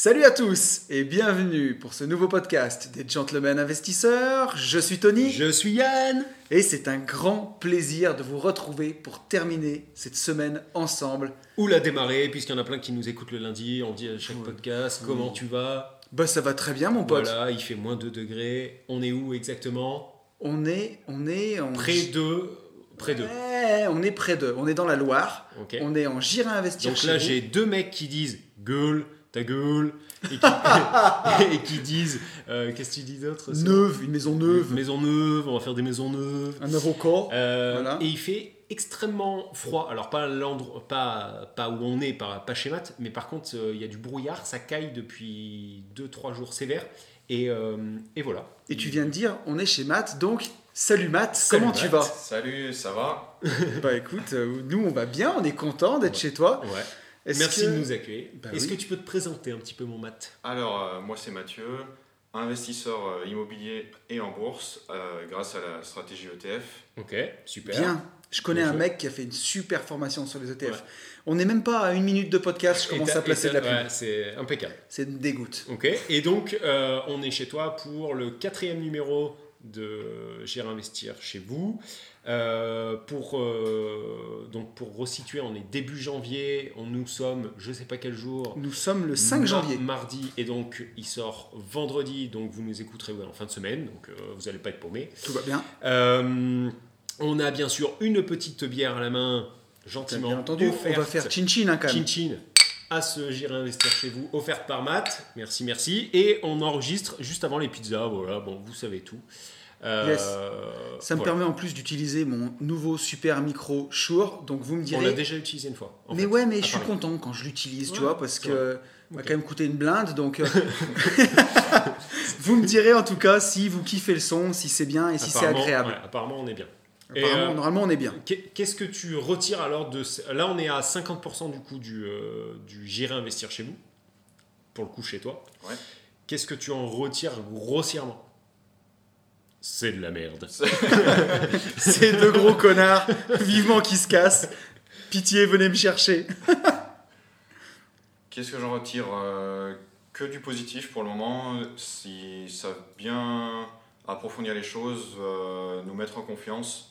Salut à tous et bienvenue pour ce nouveau podcast des Gentlemen Investisseurs. Je suis Tony Je suis Yann et c'est un grand plaisir de vous retrouver pour terminer cette semaine ensemble. Ou la démarrer, puisqu'il y en a plein qui nous écoutent le lundi. On dit à chaque podcast comment tu vas? Bah ça va très bien mon pote. Voilà, il fait moins 2 degrés. On est où exactement? On est, on est en Près de. Près de. Ouais, on est près de. On est dans la Loire. On est en J'irai investir Donc là, j'ai deux mecs qui disent gueule, ta gueule. Et qui, et qui disent. euh, Qu'est-ce que tu dis d'autre neuve, une maison neuve, Maison neuve, on va faire des maisons neuves. un avocat. Euh, Voilà. Et il fait extrêmement froid. Alors pas l'endroit, pas, pas où on est, pas, pas chez Matt, mais par contre euh, il y a du brouillard, ça caille depuis 2-3 jours sévères. Et, euh, et voilà. Et tu viens de dire, on est chez Matt, donc salut Matt, Salut, comment tu vas? Salut, ça va? Bah écoute, euh, nous on va bien, on est content d'être chez toi. Ouais. Merci que- de nous accueillir. Bah Est-ce oui. que tu peux te présenter un petit peu mon Matt? Alors, euh, moi c'est Mathieu, investisseur euh, immobilier et en bourse euh, grâce à la stratégie ETF. Ok, super. Bien. Je connais un mec qui a fait une super formation sur les ETF. Ouais. On n'est même pas à une minute de podcast, je commence à placer de la pub. ouais, C'est impeccable. C'est une dégoûte. Ok. Et donc, euh, on est chez toi pour le quatrième numéro de Gérer Investir chez vous. Euh, pour, euh, donc pour resituer, on est début janvier, on, nous sommes, je sais pas quel jour, Nous sommes le 5 mar- janvier. Mardi, et donc il sort vendredi, donc vous nous écouterez ouais, en fin de semaine, donc euh, vous n'allez pas être paumé. Tout va bien. On a bien sûr une petite bière à la main, Bien gentiment entendu, on va faire chin-chin hein, quand même. Chin Chin à ce J'irai investir chez vous, offerte par Matt. Merci, merci. Et on enregistre juste avant les pizzas. Voilà, bon, vous savez tout. Euh, Yes. Ça me voilà. permet en plus d'utiliser mon nouveau super micro Shure. Donc vous me On l'a direz. déjà utilisé une fois. Mais fait, ouais, mais je suis Paris. content quand je l'utilise, tu vois, parce que vrai. Ok. quand même coûter une blinde. Donc, euh, vous me direz en tout cas si vous kiffez le son, si c'est bien et si c'est agréable. ouais, apparemment, on est bien. Et, Apparemment, euh, normalement, on est bien. Qu'est- Qu'est-ce que tu retires alors de là on est à 50% du coup du euh, du J'irai investir chez vous pour le coup chez toi. Ouais. Qu'est-ce que tu en retires grossièrement? C'est de la merde. Ces deux gros connards, vivement qui se cassent. Pitié, venez me chercher. Qu'est-ce que j'en retire Euh, Que du positif pour le moment. Si ça bien approfondir les choses, euh, nous mettre en confiance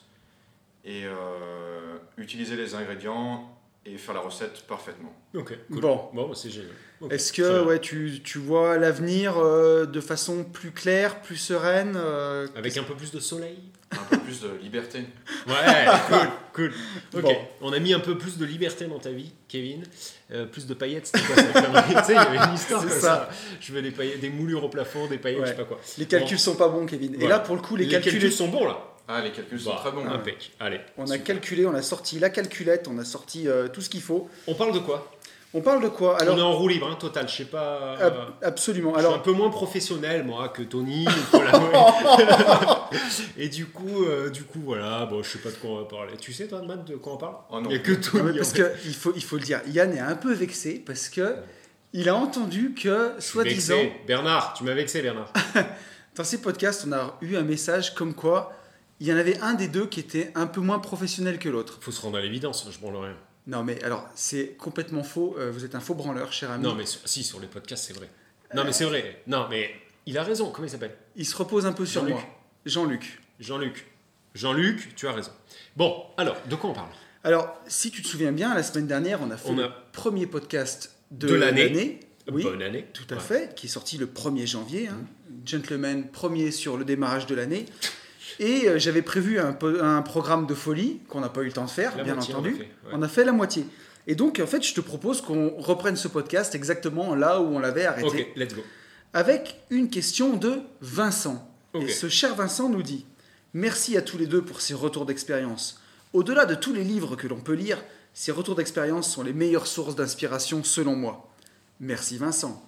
et euh, utiliser les ingrédients et faire la recette parfaitement. Ok. cool. Bon. Bon, bah, c'est génial. Est-ce que ouais, tu, tu vois l'avenir euh, de façon plus claire, plus sereine euh, Avec un peu plus de soleil? Un peu plus de liberté. Ouais, cool, cool. Ok, Bon. on a mis un peu plus de liberté dans ta vie, Kevin. Euh, plus de paillettes, c'était quoi Tu sais, il y avait une histoire C'est comme ça. ça. Je veux des paillettes, des moulures au plafond, des paillettes, Ouais. je sais pas quoi. Les calculs sont pas bons, Kevin. Et Voilà. là, pour le coup, les, Les, calculs, calculs sont bons là. Ah, les calculs sont Bah, très bons. Impec. Allez. on a calculé, on a sorti la calculette, on a sorti euh, tout ce qu'il faut. On parle de quoi? On parle de quoi? On est Alors, en roue libre, hein, total. Je sais pas. ab- absolument. je suis un Alors, peu moins professionnel moi que Tony. Et du coup, euh, du coup, voilà. Bon, je sais pas de quoi on va parler. Tu sais toi, Matt, de quoi on parle? Oh non. Il y a que Tony. parce que il faut, il faut le dire, Yann est un peu vexé parce que il a entendu que, soi-disant, vexé. Bernard, tu m'as vexé, Bernard. dans ces podcasts, on a eu un message comme quoi il y en avait un des deux qui était un peu moins professionnel que l'autre. Faut se rendre à l'évidence. Je branle rien. Non, mais alors, c'est complètement faux. euh, vous êtes un faux branleur, cher ami. Non, mais sur- si, sur les podcasts, c'est vrai. Non, mais c'est vrai. Non, mais il a raison. Comment il s'appelle? Il se repose un peu sur Jean-Luc. moi. Jean-Luc. Jean-Luc. Jean-Luc, tu as raison. Bon, alors, de quoi on parle? Alors, si tu te souviens bien, la semaine dernière, on a fait On le premier podcast de, De l'année. Oui, Bonne année. tout à Ouais. fait, qui est sorti le 1er janvier. hein. Gentleman premier sur le démarrage de l'année. Et euh, j'avais prévu un, programme de folie qu'on n'a pas eu le temps de faire, La bien moitié, on entendu. a fait, ouais. On a fait la moitié. Et donc, en fait, je te propose qu'on reprenne ce podcast exactement là où on l'avait arrêté. Ok, let's go. avec une question de Vincent. Et ce cher Vincent nous dit Merci à tous les deux pour ces retours d'expérience. Au-delà de tous les livres que l'on peut lire, Ces retours d'expérience sont les meilleures sources d'inspiration selon moi. Merci Vincent.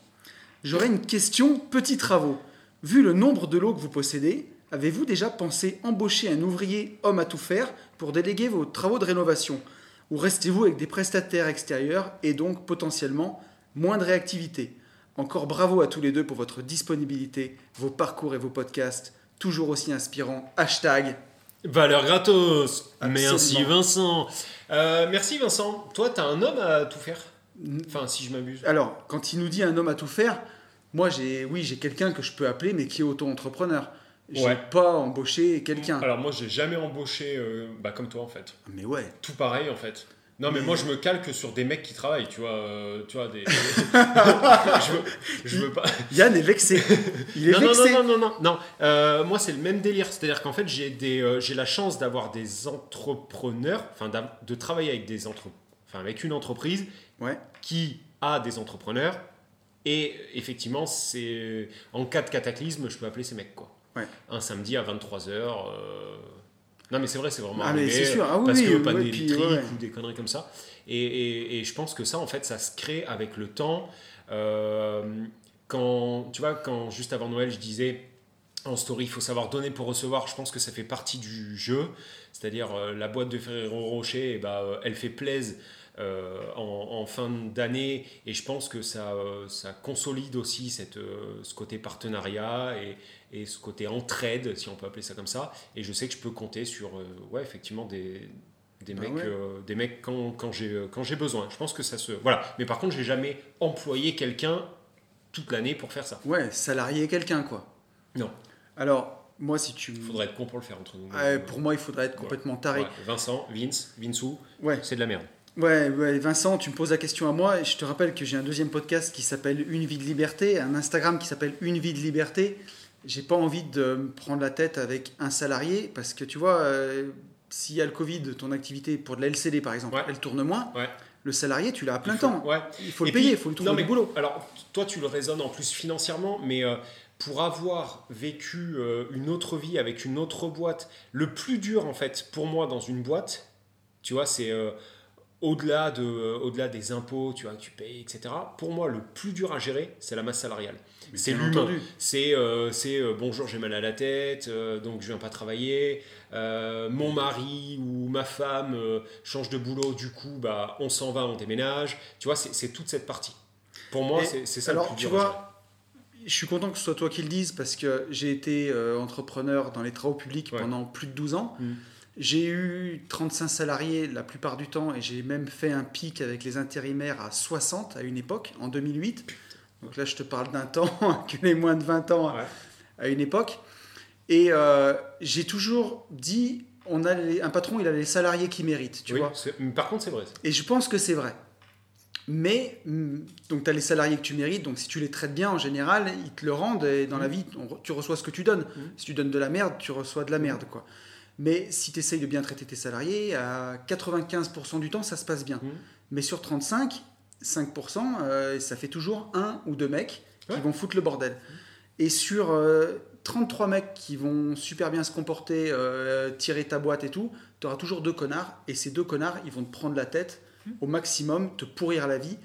J'aurais une question, petits travaux. Vu le nombre de lots que vous possédez, avez-vous déjà pensé embaucher un ouvrier homme à tout faire pour déléguer vos travaux de rénovation Ou restez-vous avec des prestataires extérieurs et donc potentiellement moins de réactivité Encore bravo à tous les deux pour votre disponibilité, vos parcours et vos podcasts, toujours aussi inspirants. Hashtag Valeur gratos. Absolument. Merci Vincent. Euh, merci Vincent. Toi, t'as un homme à tout faire? Enfin, si je m'abuse. Alors, quand il nous dit un homme à tout faire, moi, j'ai, oui, j'ai quelqu'un que je peux appeler, mais qui est auto-entrepreneur. J'ai Ouais. pas embauché quelqu'un. Alors moi, j'ai jamais embauché, euh, bah, comme toi en fait. Mais ouais. Tout pareil en fait. Non mais Mais- moi je me calque sur des mecs qui travaillent, tu vois, euh, tu vois des. je, veux, je veux pas. Yann est vexé. Il est non, non, vexé. non, non, non, non, non. Euh, moi, c'est le même délire. C'est-à-dire qu'en fait, j'ai des, j'ai la chance d'avoir des entrepreneurs, enfin, de travailler avec des entre, enfin, avec une entreprise Ouais. qui a des entrepreneurs. Et effectivement, c'est en cas de cataclysme, je peux appeler ces mecs quoi. Ouais. Un samedi à 23h. Non, mais c'est vrai, c'est vraiment Ah, mais arrivé, c'est sûr. Ah oui, parce oui, que ouais, panne puis, électrique ouais, ouais. ou des conneries comme ça. Et, et- et je pense que ça, en fait, ça se crée avec le temps. Euh, quand, tu vois, quand juste avant Noël, je disais en story, il faut savoir donner pour recevoir, je pense que ça fait partie du jeu. C'est-à-dire, euh, la boîte de Ferrero Rocher, eh ben, euh, elle fait plaise. euh, en, en fin d'année et je pense que ça, euh, ça consolide aussi cette, euh, ce côté partenariat et, et ce côté entraide si on peut appeler ça comme ça et je sais que je peux compter sur euh, ouais effectivement des, des Bah mecs ouais. euh, des mecs quand, quand j'ai euh, quand j'ai besoin je pense que ça se voilà mais par contre j'ai jamais employé quelqu'un toute l'année pour faire ça Ouais, salarié quelqu'un, quoi. non Alors, moi, si tu. il faudrait être con pour le faire entre nous Ouais, pour moi, il faudrait être complètement taré. Ouais, Vincent Vince Vinsou Ouais. c'est de la merde Ouais, ouais, Vincent, tu me poses la question à moi et je te rappelle que j'ai un deuxième podcast qui s'appelle Une vie de liberté, un Instagram qui s'appelle Une vie de liberté. J'ai pas envie de me prendre la tête avec un salarié parce que tu vois, euh, s'il y a le Covid, ton activité pour de la LCD par exemple, Ouais. elle tourne moins. Ouais. Le salarié, tu l'as à plein faut- temps. ouais Il faut le Et payer, il faut lui trouver non, mais du boulot. Alors, toi, tu le raisonnes en plus financièrement, mais euh, pour avoir vécu euh, une autre vie avec une autre boîte, le plus dur, en fait, pour moi, dans une boîte, tu vois, c'est au-delà de, euh, au-delà des impôts, tu vois, que tu payes, etc. Pour moi, le plus dur à gérer, c'est la masse salariale. C'est l'humain. C'est euh, c'est, euh, bonjour, j'ai mal à la tête, euh, donc je viens pas travailler. Mon mari ou ma femme change de boulot, du coup, bah, on s'en va, on déménage. Tu vois, c'est c'est toute cette partie. Pour moi, c'est c'est ça le plus tu dur. à gérer. vois, je suis content que ce soit toi qui le dises parce que j'ai été entrepreneur dans les travaux publics Ouais. pendant plus de 12 ans. Mm. J'ai eu 35 salariés la plupart du temps et j'ai même fait un pic avec les intérimaires à 60 à une époque, en 2008. Donc là, je te parle d'un temps que les moins de 20 ans à- Ouais. à une époque. Et euh, j'ai toujours dit, on a les- un patron, il a les salariés qui méritent, tu Oui, vois. par contre, c'est vrai. ça. Et je pense que c'est vrai. Mais, hum, donc tu as les salariés que tu mérites, donc si tu les traites bien en général, ils te le rendent, et dans la vie, on re- tu reçois ce que tu donnes. Mhm. Si tu donnes de la merde, tu reçois de la merde. quoi. Mais si tu essayes de bien traiter tes salariés, à 95% du temps, ça se passe bien. Mhm. Mais sur 35, 5%, euh, ça fait toujours un ou deux mecs qui vont foutre le bordel. Et sur euh, 33 mecs qui vont super bien se comporter, euh, tirer ta boîte et tout, tu auras toujours deux connards. Et ces deux connards, ils vont te prendre la tête au maximum, te pourrir la vie.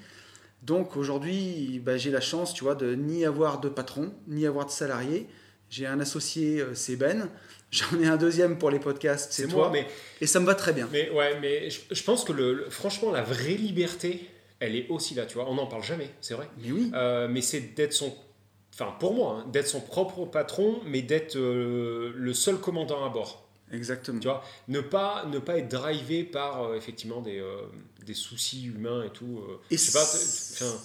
Donc aujourd'hui, bah, j'ai la chance, tu vois, de ni avoir de patron, ni avoir de salarié. J'ai un associé, euh, c'est Ben. J'en ai un deuxième pour les podcasts, c'est toi. moi, mais, Et ça me va très bien. mais ouais, mais je, je pense que le, le- franchement, la vraie liberté, elle est aussi là, tu vois. On n'en parle jamais, c'est vrai. Mais oui, Euh, mais c'est d'être son, enfin pour moi, hein, d'être son propre patron, mais d'être euh, le seul commandant à bord. exactement. Tu vois, ne pas, ne pas être drivé par euh, effectivement des, des soucis humains et tout. Et je sais pas,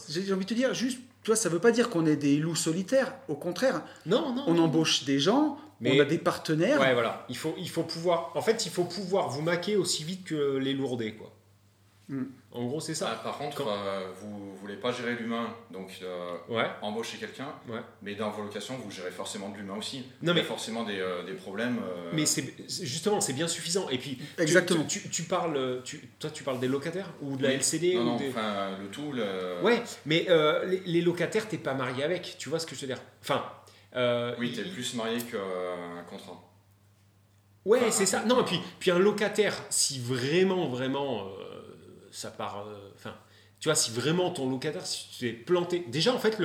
j'ai envie de te dire, juste, tu vois, ça veut pas dire qu'on est des loups solitaires. Au contraire, non, non. on non. embauche des gens, Mais- on a des partenaires. Ouais, voilà. Il faut, il faut pouvoir. En fait, il faut pouvoir vous maquer aussi vite que les lourdés, quoi. Mm. En gros, c'est Ah, ça. par contre, Quand- euh, vous voulez pas gérer l'humain, donc euh, Ouais. embaucher quelqu'un, Ouais. mais dans vos locations, vous gérez forcément de l'humain aussi. Non, Il y a mais- forcément des, euh, des problèmes. euh, Mais c'est justement, c'est bien suffisant. Et puis, Exactement. Tu, tu- tu parles, tu, toi, tu parles des locataires ou de la oui. LCD Non, ou non, des- enfin, le tout. Le... Ouais, mais euh, les, les locataires, t'es pas marié avec. Tu vois ce que je veux dire? Enfin. euh, Oui, t'es il- plus marié qu'un contrat. Ouais, Enfin, c'est ça. Non, et puis, puis un locataire, si vraiment, vraiment, euh, ça part. euh, Enfin, tu vois, si vraiment ton locataire, si tu es planté. Déjà, en fait,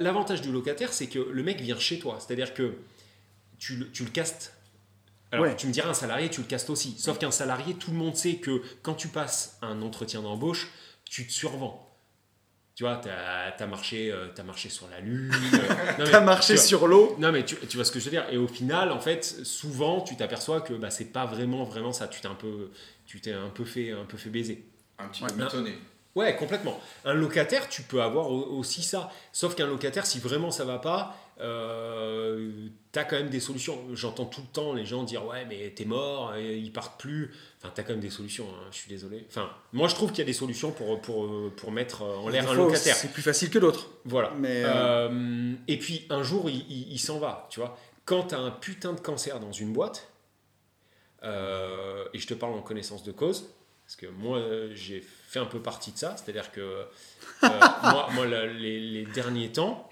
l'avantage du locataire, c'est que le mec vient chez toi. C'est-à-dire que tu, le- tu le castes. Alors, Ouais. tu me diras, un salarié, tu le castes aussi. Sauf qu'un salarié, tout le monde sait que quand tu passes un entretien d'embauche, tu te survends. Tu vois, tu as, marché, euh, t'as marché sur la Lune. Mais T'as marché tu vois- sur l'eau. non mais tu, tu vois ce que je veux dire et au final en fait souvent tu t'aperçois que bah, c'est pas vraiment vraiment ça tu t'es un peu tu t'es un peu fait un peu fait baiser Un petit Ouais. peu mitonné. ouais complètement un locataire tu peux avoir au- aussi ça sauf qu'un locataire si vraiment ça va pas euh, t'as quand même des solutions j'entends tout le temps les gens dire ouais mais t'es mort et ils partent plus enfin t'as quand même des solutions hein, je suis désolé enfin moi je trouve qu'il y a des solutions pour pour pour mettre en l'air un locataire C'est plus facile que d'autres. voilà. Mais, euh, Euh, et puis un jour, il, il- il s'en va, tu vois. Quand tu as un putain de cancer dans une boîte, euh, et je te parle en connaissance de cause, parce que moi, euh, j'ai fait un peu partie de ça, c'est-à-dire que euh, moi, moi, la- les, les derniers temps,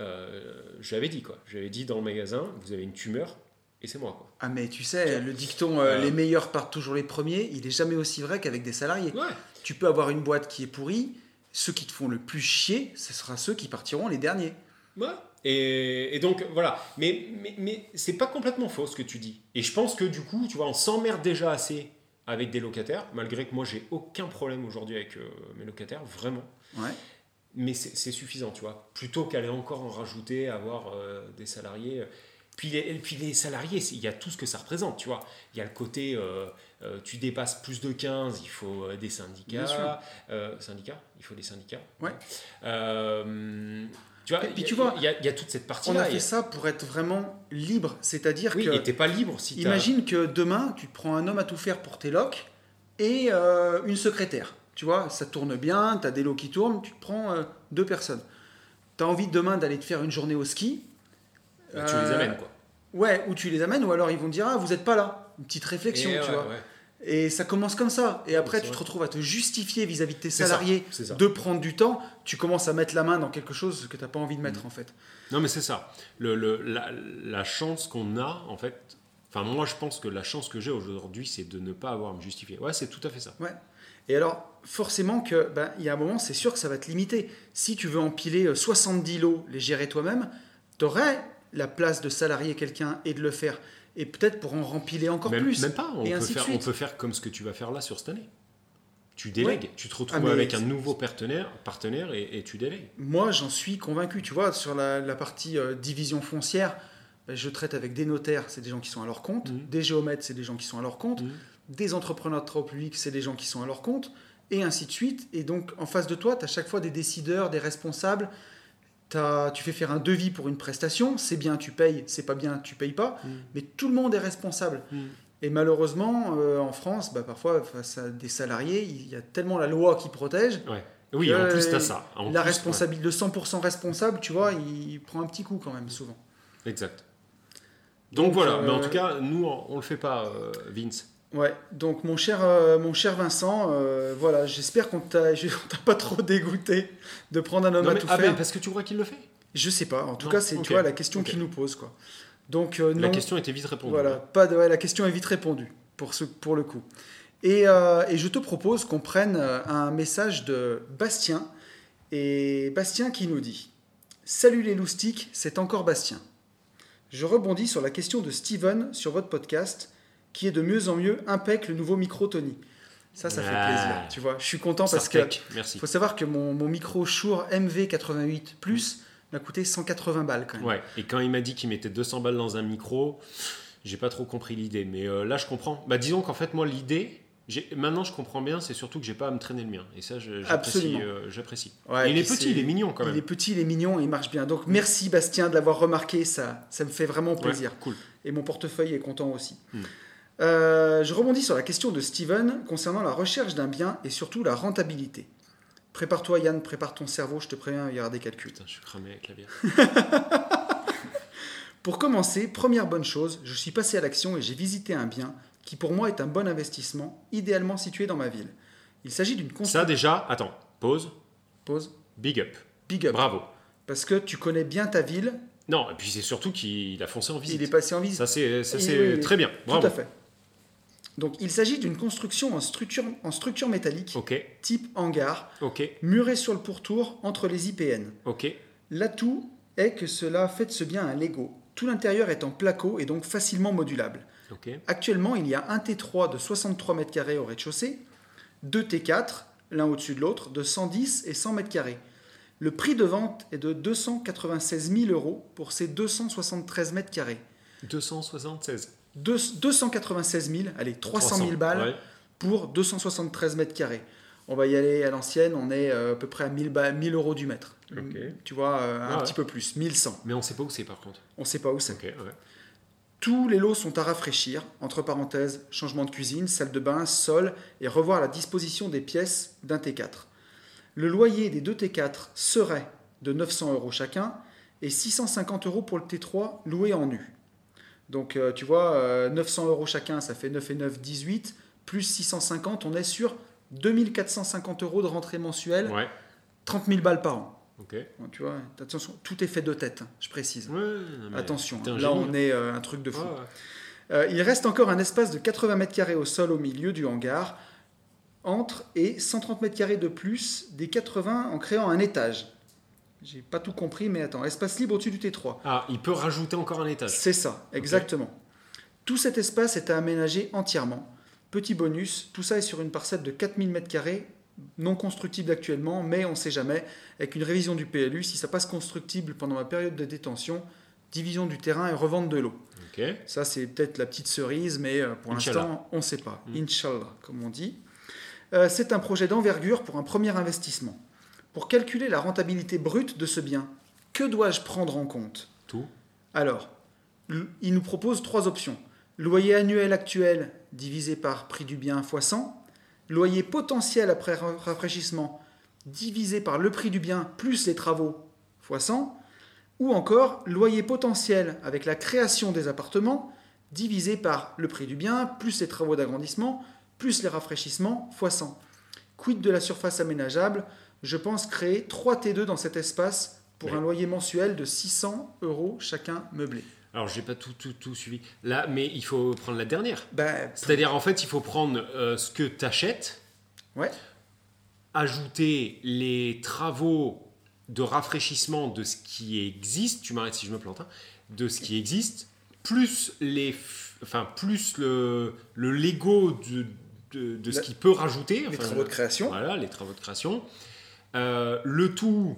euh, je l'avais dit, quoi. Je l'avais dit dans le magasin, vous avez une tumeur, et c'est moi, quoi. Ah mais tu sais, le dicton euh, Ouais. les meilleurs partent toujours les premiers, il est jamais aussi vrai qu'avec des salariés. Ouais. Tu peux avoir une boîte qui est pourrie, ceux qui te font le plus chier, ce sera ceux qui partiront les derniers. Ouais. Et, et donc voilà, mais, mais, mais c'est pas complètement faux ce que tu dis. Et je pense que du coup, tu vois, on s'emmerde déjà assez avec des locataires, malgré que moi j'ai aucun problème aujourd'hui avec euh, mes locataires, vraiment. Ouais. Mais c'est suffisant, tu vois. Plutôt qu'aller encore en rajouter, avoir euh, des salariés. Puis les, puis les salariés, il y a tout ce que ça représente, tu vois. Il y a le côté, euh, euh, tu dépasses plus de 15, il faut euh, des syndicats. Euh, syndicats? Il faut des syndicats. Ouais. Euh, tu vois, Et puis a- tu vois, il y, a- y a toute cette On partie-là. a Et- fait ça pour être vraiment libre, c'est-à-dire oui, que t'es pas libre si t'as- imagine que demain tu te prends un homme à tout faire pour tes locs et euh, une secrétaire. Tu vois, ça tourne bien, tu as des lots qui tournent, tu te prends euh, deux personnes. Tu as envie demain d'aller te faire une journée au ski. Bah, tu les Euh, amènes, quoi. Ouais, ou tu les amènes, ou alors ils vont te dire Ah, vous n'êtes pas là. Une petite réflexion, Et tu ouais, vois. ouais. Et ça commence comme ça. Et après, tu te retrouves à te justifier vis-à-vis de tes ça, salariés ça. de prendre du temps. Tu commences à mettre la main dans quelque chose que tu n'as pas envie de Mm. mettre, en fait. Non, mais c'est ça. Le, le- la, la chance qu'on a, en fait. Enfin, moi, je pense que la chance que j'ai aujourd'hui, c'est de ne pas avoir à me justifier. Ouais, c'est tout à fait ça. Et alors, forcément, que, ben, il y a un moment, c'est sûr que ça va te limiter. Si tu veux empiler euh, 70 lots, les gérer toi-même, tu aurais la place de salarier quelqu'un et de le faire. Et peut-être pour en rempiler encore même, plus. même pas. On Et peut, faire, on suite. peut faire comme ce que tu vas faire là sur cette année. Tu délègues. Tu te retrouves Ah, avec un nouveau partenaire, partenaire et, et tu délègues. Moi, j'en suis convaincu. Tu vois, sur la, la partie euh, division foncière, ben, je traite avec des notaires, c'est des gens qui sont à leur compte. Mhm. Des géomètres, c'est des gens qui sont à leur compte. Mhm. Des entrepreneurs de travaux publics, c'est des gens qui sont à leur compte. Et ainsi de suite. Et donc, en face de toi, tu as chaque fois des décideurs, des responsables. T'as- tu fais faire un devis pour une prestation. C'est bien, tu payes. C'est pas bien, tu payes pas. Mhm. Mais tout le monde est responsable. Mhm. Et malheureusement, euh, en France, bah, parfois, face à des salariés, il y a tellement la loi qui protège Ouais. Oui, que en plus, tu as ça. En la responsabilité, le 100% responsable, tu vois, il prend un petit coup quand même, souvent. Exact. Donc, Donc, voilà. euh, Mais en tout cas, nous, on, on le fait pas, euh, Vince. Ouais, donc mon cher, euh, mon cher Vincent, euh, voilà, j'espère qu'on t'a t'a pas trop dégoûté de prendre un homme Non, à mais- tout ah, faire. mais parce que tu crois qu'il le fait? Je sais pas, en tout Non, cas, c'est ok. tu vois, la question qu'il nous pose. quoi. Donc, euh, La non, question était vite répondue. voilà, pas de, ouais, la question est vite répondue pour, ce, pour le coup. Et, et je te propose qu'on prenne un message de Bastien. Et Bastien qui nous dit Salut les loustiques, c'est encore Bastien. Je rebondis sur la question de Steven sur votre podcast, qui est de mieux en mieux impec le nouveau micro Tony. Ça, ça fait Ah. plaisir, tu vois. Je suis content parce que Merci. faut savoir que mon, mon micro Shure MV88 Plus m'a coûté 180 balles quand même. Ouais, et quand il m'a dit qu'il mettait 200 balles dans un micro, j'ai pas trop compris l'idée. Mais euh, là, je comprends. Bah, disons qu'en fait, moi, l'idée, maintenant, je comprends bien, c'est surtout que j'ai pas à me traîner le mien. Et ça, j'apprécie. Euh. Ouais, il est petit, il est mignon quand même. Il est petit, il est mignon et il marche bien. Donc merci Bastien de l'avoir remarqué, ça, ça me fait vraiment Ouais, plaisir. cool. Et mon portefeuille est content aussi. Hmm. Euh, je rebondis sur la question de Steven concernant la recherche d'un bien et surtout la rentabilité. Prépare-toi Yann, prépare ton cerveau, je te préviens, il y aura des calculs. Putain, je suis cramé avec la bière. Pour commencer, première bonne chose, je suis passé à l'action et j'ai visité un bien qui pour moi est un bon investissement, idéalement situé dans ma ville. Il s'agit d'une Ça, construction. déjà, attends, pause, Pause. big up. Big up. Bravo. Parce que tu connais bien ta ville, Non, et puis c'est surtout qu'il a foncé en visite. il est passé en visite. Ça, c'est ça, Oui, c'est oui, oui. très bien. Bravo. Tout à fait. Donc il s'agit d'une construction en structure, en structure métallique, type hangar, murée sur le pourtour entre les IPN. L'atout est que cela fait de ce bien un Lego. Tout l'intérieur est en placo et donc facilement modulable. Actuellement, il y a un T3 de 63 m2 au rez-de-chaussée, deux T4, l'un au-dessus de l'autre, de 110 et 100 m2. Le prix de vente est de 296 000 euros pour ces 273 m2. 276. Deux- 296 000, allez, 300 000 balles ouais. pour 273 mètres carrés. On va y aller à l'ancienne, on est euh, à peu près à 1000, ba- 1000 euros du mètre. Ok. Tu vois, euh, un Ah ouais. petit peu plus, 1100. Mais on sait pas où c'est par contre. On sait pas où c'est. Ouais. Tous les lots sont à rafraîchir, entre parenthèses, changement de cuisine, salle de bain, sol, et revoir la disposition des pièces d'un T4. Le loyer des deux T4 serait de 900 euros chacun et 650 euros pour le T3 loué en nu. Donc euh, tu vois, euh, 900 euros chacun, ça fait 9 et 9, 18, plus 650, on est sur 2450 euros de rentrée mensuelle, Ouais, 30 000 balles par an. ok. Tu vois, attention, tout est fait de tête, hein, je précise. Ouais, non, mais Attention, un là génie, on hein. est euh, un truc de fou. Ouais. Euh, il reste encore un espace de 80 mètres carrés au sol au milieu du hangar, entre et 130 mètres carrés de plus des 80 en créant un étage. J'ai pas tout compris, mais attends, espace libre au-dessus du T3. Ah, il peut rajouter encore un étage. C'est ça, exactement. Tout cet espace est à aménager entièrement. Petit bonus, tout ça est sur une parcelle de 4000 mètres carrés, non constructible actuellement, mais on ne sait jamais. Avec une révision du PLU, si ça passe constructible pendant la période de détention, division du terrain et revente de l'eau. Ok. Ça, c'est peut-être la petite cerise, mais euh, pour l'instant, on ne sait pas. Mm. Inch'Allah, comme on dit. Euh, c'est un projet d'envergure pour un premier investissement. Pour calculer la rentabilité brute de ce bien, que dois-je prendre en compte? Tout. Alors, il nous propose trois options. Loyer annuel actuel divisé par prix du bien x 100. Loyer potentiel après ra- rafraîchissement divisé par le prix du bien plus les travaux x 100. Ou encore loyer potentiel avec la création des appartements divisé par le prix du bien plus les travaux d'agrandissement plus les rafraîchissements x 100. Quid de la surface aménageable? Je pense créer 3 T2 dans cet espace pour un loyer mensuel de 600 euros chacun meublé. Alors, j'ai pas tout, tout, tout suivi. Là, mais il faut prendre la dernière. Ben, C'est-à-dire, en fait, il faut prendre euh, ce que tu achètes, ouais, ajouter les travaux de rafraîchissement de ce qui existe, tu m'arrêtes si je me plante, hein, de ce qui existe, plus, les, enfin, plus le, le Lego de, de, de ce qu'il peut rajouter. les enfin, travaux de création. Voilà, les travaux de création. Euh, le tout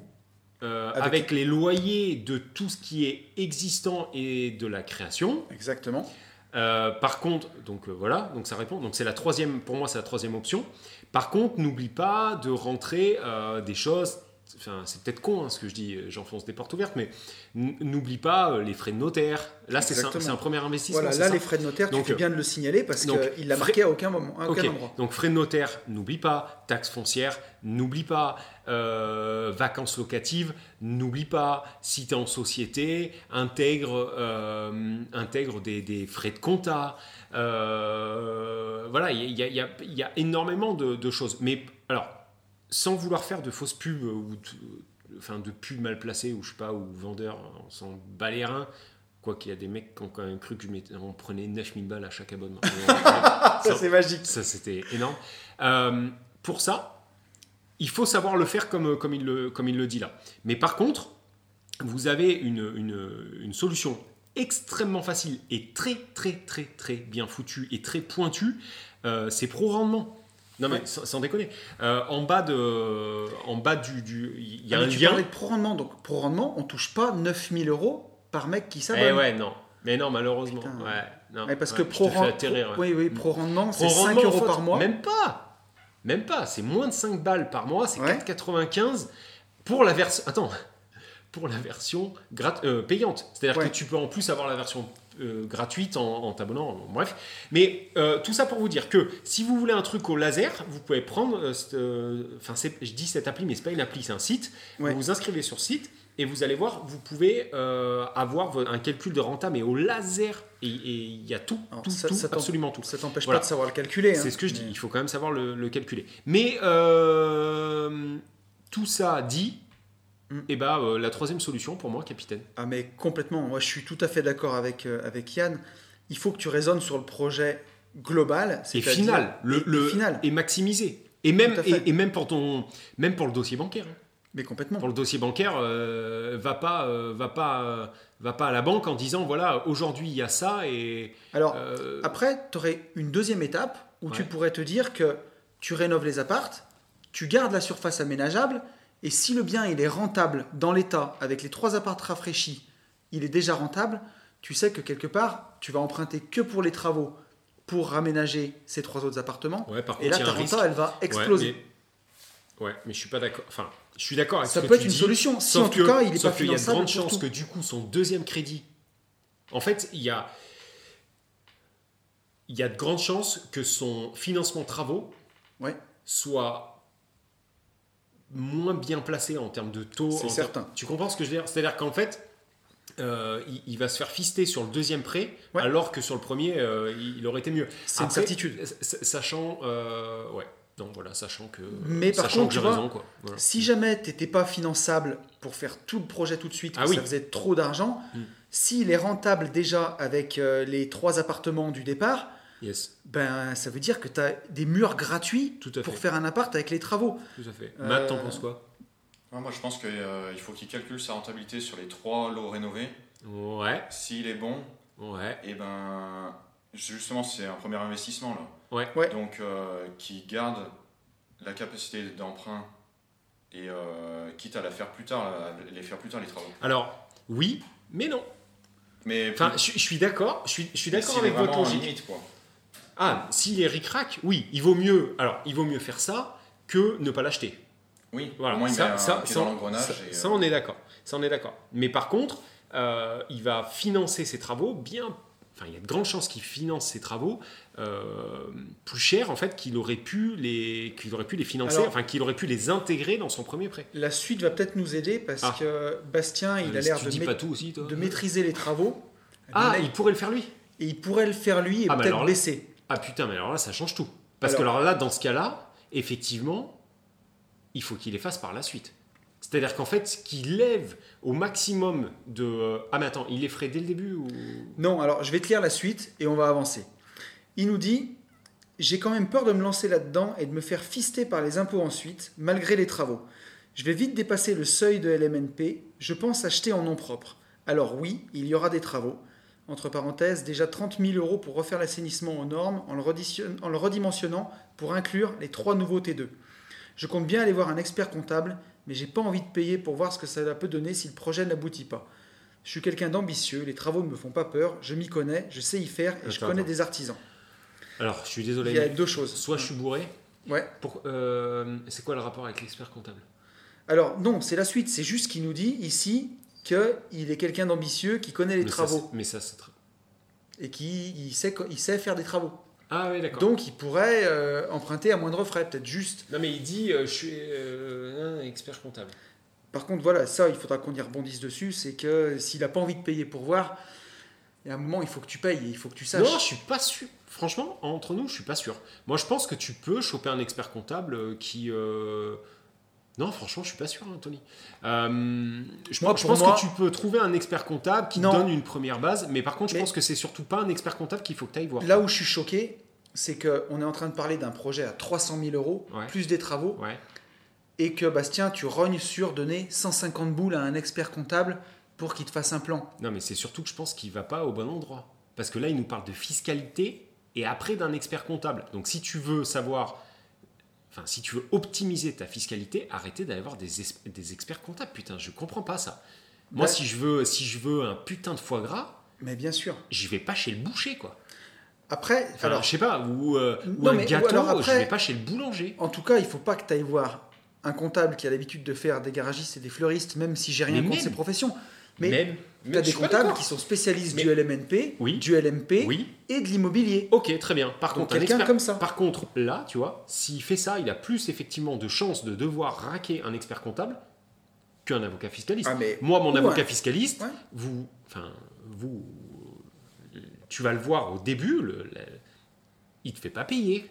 euh, Avec- avec, les loyers de tout ce qui est existant et de la création. Exactement. Euh, par contre, donc voilà, donc ça répond. Donc c'est la troisième, pour moi, c'est la troisième option. Par contre, n'oublie pas de rentrer des choses. Enfin, c'est peut-être con hein, ce que je dis, euh, j'enfonce des portes ouvertes, mais n'oublie pas euh, les frais de notaire. Là, c'est un, premier investissement. Voilà, là, ça les frais de notaire, Donc, tu fais bien de le signaler parce qu'il l'a frais- marqué à aucun moment, à aucun endroit. donc frais de notaire, n'oublie pas. Taxes foncières, n'oublie pas. Euh, vacances locatives, n'oublie pas. Si tu es en société, intègre, euh, intègre des, des frais de compta. Euh, voilà, y, y il y a énormément de, de choses. Mais alors, sans vouloir faire de fausses pubs ou de, enfin, de pubs mal placées ou je sais pas, ou vendeurs, on s'en bat les reins. Quoi qu'il y a des mecs qui ont quand même cru que je on prenait 9000 balles à chaque abonnement. Ça, c'est magique. Ça, c'était énorme. Euh, pour ça, il faut savoir le faire comme, comme, il le, comme il le dit là. Mais par contre, vous avez une, une, une solution extrêmement facile et très, très, très, très bien foutue et très pointue. Euh, c'est Pro Rendement. Non, mais sans, sans déconner. Euh, en bas, de, en bas du. du- Il y a Ah, mais un tu lien. parlais de pro rendement. Donc, pro rendement, on touche pas 9000 euros par mec qui s'abonne. Eh ouais, non. Mais non, malheureusement. Putain. Ouais, non. Ouais, parce Ouais, que je pro, oui, oui, pro rendement, c'est Pro 5 rendement, en euros fait, par mois. Même pas. Même pas. C'est moins de 5 balles par mois. C'est Ouais. 4,95 pour la version. Attends. Pour la version grat- euh, payante. C'est-à-dire que tu peux en plus avoir la version euh, gratuite en, en t'abonnant. Bref. Mais euh, tout ça pour vous dire que si vous voulez un truc au laser, vous pouvez prendre. euh, euh, Enfin, je dis cette appli, mais c'est pas une appli, c'est un site. Ouais. Vous vous inscrivez sur site. Et vous allez voir, vous pouvez avoir vo- un calcul de renta, mais au laser. Et il y a tout, Alors, tout, ça- tout, ça absolument tout. Ça t'empêche Voilà. pas de savoir le calculer. C'est hein. ce que je dis, il faut quand même savoir le, le calculer. Mais tout ça dit, Mm. et bah, euh, la troisième solution pour moi, capitaine. Ah mais complètement, moi je suis tout à fait d'accord avec, euh, avec Yann. Il faut que tu raisonnes sur le projet global, Et final, le, et- le- final. et maximisé. Et même, et, et même, pour ton, même pour le dossier bancaire. hein. Mais complètement. Pour le dossier bancaire, euh, va, pas, euh, va, pas, euh, va pas à la banque en disant voilà, aujourd'hui il y a ça et. Alors, après, tu aurais une deuxième étape où tu pourrais te dire que tu rénoves les appartes, tu gardes la surface aménageable, et si le bien il est rentable dans l'état, avec les trois appartes rafraîchis, il est déjà rentable, tu sais que quelque part, tu vas emprunter que pour les travaux pour aménager ces trois autres appartements, ouais, par et contre, là y a ta risque. renta, elle va exploser. Ouais, mais, ouais, mais je suis pas d'accord. Enfin, je suis d'accord avec Ça ce que peut être une dis, solution, si en tout cas il n'est sauf pas qu'il y a de grandes chances que du coup son deuxième crédit. En fait, il y a. Il y a de grandes chances que son financement travaux Ouais. soit moins bien placé en termes de taux. C'est certain. termes- Tu comprends ce que je veux dire? C'est-à-dire qu'en fait, euh, il, il va se faire fister sur le deuxième prêt, Ouais. alors que sur le premier, euh, il, aurait été mieux. C'est une certitude. Sachant, euh, ouais, non, voilà, sachant que, Mais par sachant contre, que j'ai tu vois, raison, quoi. Voilà. Si jamais tu n'étais pas finançable pour faire tout le projet tout de suite, Ah oui. ça faisait trop d'argent, Mm. s'il est rentable déjà avec euh, les trois appartements du départ, Yes, ben ça veut dire que tu as des murs gratuits tout à pour fait, faire un appart avec les travaux. tout à fait. Euh, Matt, t'en penses quoi? Ouais, moi, je pense qu'il faut qu'il calcule sa rentabilité sur les trois lots rénovés. Ouais, S'il est bon, ouais, et ben justement, c'est un premier investissement là. ouais. Ouais. Donc, euh, qui garde la capacité d'emprunt et euh, quitte à la faire plus tard, les faire plus tard les travaux. Alors, oui, mais non. Mais Enfin, je, je suis d'accord, je suis, je suis mais d'accord avec votre logique. limite, quoi. Ah, s'il est ric-rac, oui, il vaut mieux. Alors, il vaut mieux faire ça que ne pas l'acheter. Oui, Voilà, moins ça, ça, pied ça, dans l'engrenage. ça- et, ça, euh, on est d'accord. Ça, on est d'accord. Mais par contre, euh, il va financer ses travaux bien. Enfin, il y a de grandes chances qu'il finance ses travaux euh, plus cher en fait qu'il aurait pu les qu'il aurait pu les financer, Alors- enfin qu'il aurait pu les intégrer dans son premier prêt. La suite va peut-être nous aider parce Ah. que Bastien, il Euh, a si l'air de, ma- pas tout aussi, de maîtriser les travaux. Ah, il pourrait le faire lui. Et il pourrait le faire lui et Ah, bah peut-être alors là- baisser. Ah putain, mais alors là, ça change tout. Parce Alors- que alors là, dans ce cas-là, effectivement, il faut qu'il les fasse par la suite. C'est-à-dire qu'en fait, qu'il lève au maximum de. Ah, mais attends, il les ferait dès le début ou? Non, alors je vais te lire la suite et on va avancer. Il nous dit J'ai quand même peur de me lancer là-dedans et de me faire fister par les impôts ensuite, malgré les travaux. Je vais vite dépasser le seuil de LMNP. Je pense acheter en nom propre. Alors, oui, il y aura des travaux. Entre parenthèses, déjà 30 000 euros pour refaire l'assainissement aux normes en le, redition- en le redimensionnant pour inclure les trois nouveaux T2. Je compte bien aller voir un expert comptable, mais j'ai pas envie de payer pour voir ce que ça peut donner si le projet n'aboutit pas. Je suis quelqu'un d'ambitieux, les travaux ne me font pas peur, je m'y connais, je sais y faire et je connais attends. des artisans. Alors, je suis Il désolé. y a deux choses. Soit je suis bourré. Ouais. Pour, euh, c'est quoi le rapport avec l'expert comptable? Alors non, c'est la suite. C'est juste qu'il nous dit ici qu'il est quelqu'un d'ambitieux, qui connaît les mais travaux mais ça, c'est très. et qui il sait, il sait faire des travaux. Ah oui, d'accord. Donc il pourrait euh, emprunter à moindre frais, peut-être juste. Non, mais il dit euh, je suis euh, un expert comptable. Par contre, voilà, ça, il faudra qu'on y rebondisse dessus. C'est que s'il n'a pas envie de payer pour voir, il y a un moment, il faut que tu payes et il faut que tu saches. Non, je suis pas sûr. Franchement, entre nous, je suis pas sûr. Moi, je pense que tu peux choper un expert comptable qui. Non, franchement, je suis pas sûr, hein, Tony. Euh, je Moi, pense, je pour pense moi- que tu peux trouver un expert comptable qui te Non. donne une première base, mais par contre, je Mais- pense que c'est surtout pas un expert comptable qu'il faut que tu ailles voir. Là où je suis choqué, c'est qu'on est en train de parler d'un projet à 300 000 euros, Ouais. plus des travaux, Ouais. et que Bastien, tu rognes sur donner 150 boules à un expert comptable pour qu'il te fasse un plan. Non, mais c'est surtout que je pense qu'il va pas au bon endroit. Parce que là, il nous parle de fiscalité et après d'un expert comptable. Donc, si tu veux savoir. Enfin, si tu veux optimiser ta fiscalité, arrêtez d'aller voir des, es- des experts comptables. Putain, je comprends pas ça. Moi, Ouais. si je veux, si je veux un putain de foie gras, Mais bien sûr. je vais pas chez le boucher, quoi. Après, Enfin, alors, je sais pas, ou, euh, ou un mais- ou gâteau, alors après- je vais pas chez le boulanger. en tout cas, il faut pas que tu ailles voir un comptable qui a l'habitude de faire des garagistes et des fleuristes, même si j'ai rien Mais contre ces professions. Mais Même, tu as des comptables qui sont spécialistes Mais- du LMNP, Oui. du LMP Oui, et de l'immobilier. ok, très bien. Par Donc contre, un quelqu'un comme ça. Par contre, là, tu vois, s'il fait ça, il a plus effectivement de chances de devoir raquer un expert comptable qu'un avocat fiscaliste. Ah, mais Moi, mon Ouais. avocat fiscaliste, Ouais. vous, enfin, vous, tu vas le voir au début, le, le- il te fait pas payer.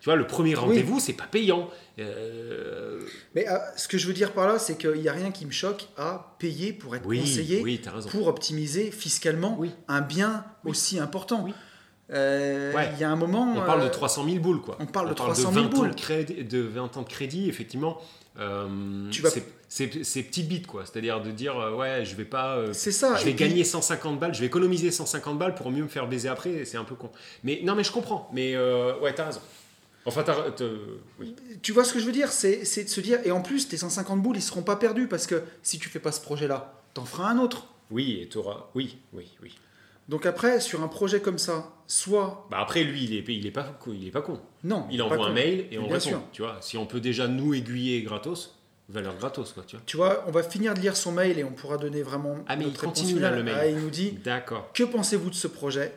Tu vois, le premier Oui. rendez-vous, c'est pas payant. Euh, Mais euh, ce que je veux dire par là, c'est qu'il n'y a rien qui me choque à payer pour être oui, conseillé, oui, pour optimiser fiscalement Oui. un bien Oui. aussi important. Oui. Euh, Ouais. Il y a un moment. On parle de euh, 300 000 boules, quoi. on parle de parle 300 000 20 ans boules. de, crédit, de 20 ans de crédit, effectivement. Tu vas- c'est- C'est c'est petite bite, quoi. C'est-à-dire de dire, euh, ouais, je vais pas. euh, C'est ça. je vais puis, gagner 150 balles, je vais économiser 150 balles pour mieux me faire baiser après, c'est un peu con. Mais non, mais je comprends. Mais euh, ouais, t'as raison. Enfin, oui. Tu vois ce que je veux dire? C'est de se dire. Et en plus, tes 150 boules, ils seront pas perdus parce que si tu fais pas ce projet-là, t'en feras un autre. Oui, et t'auras. Oui, oui, oui. Donc après, sur un projet comme ça, soit. Bah après, lui, il est, il est, pas, con- il est pas con. Non. Il envoie un mail et on Bien répond. sûr. Tu vois, si on peut déjà nous aiguiller gratos, valeur gratos, quoi, tu vois. Tu vois, on va finir de lire son mail et on pourra donner vraiment. Ah, mais il notre réponse continue, là, le mail. Ah, il nous dit D'accord. Que pensez-vous de ce projet?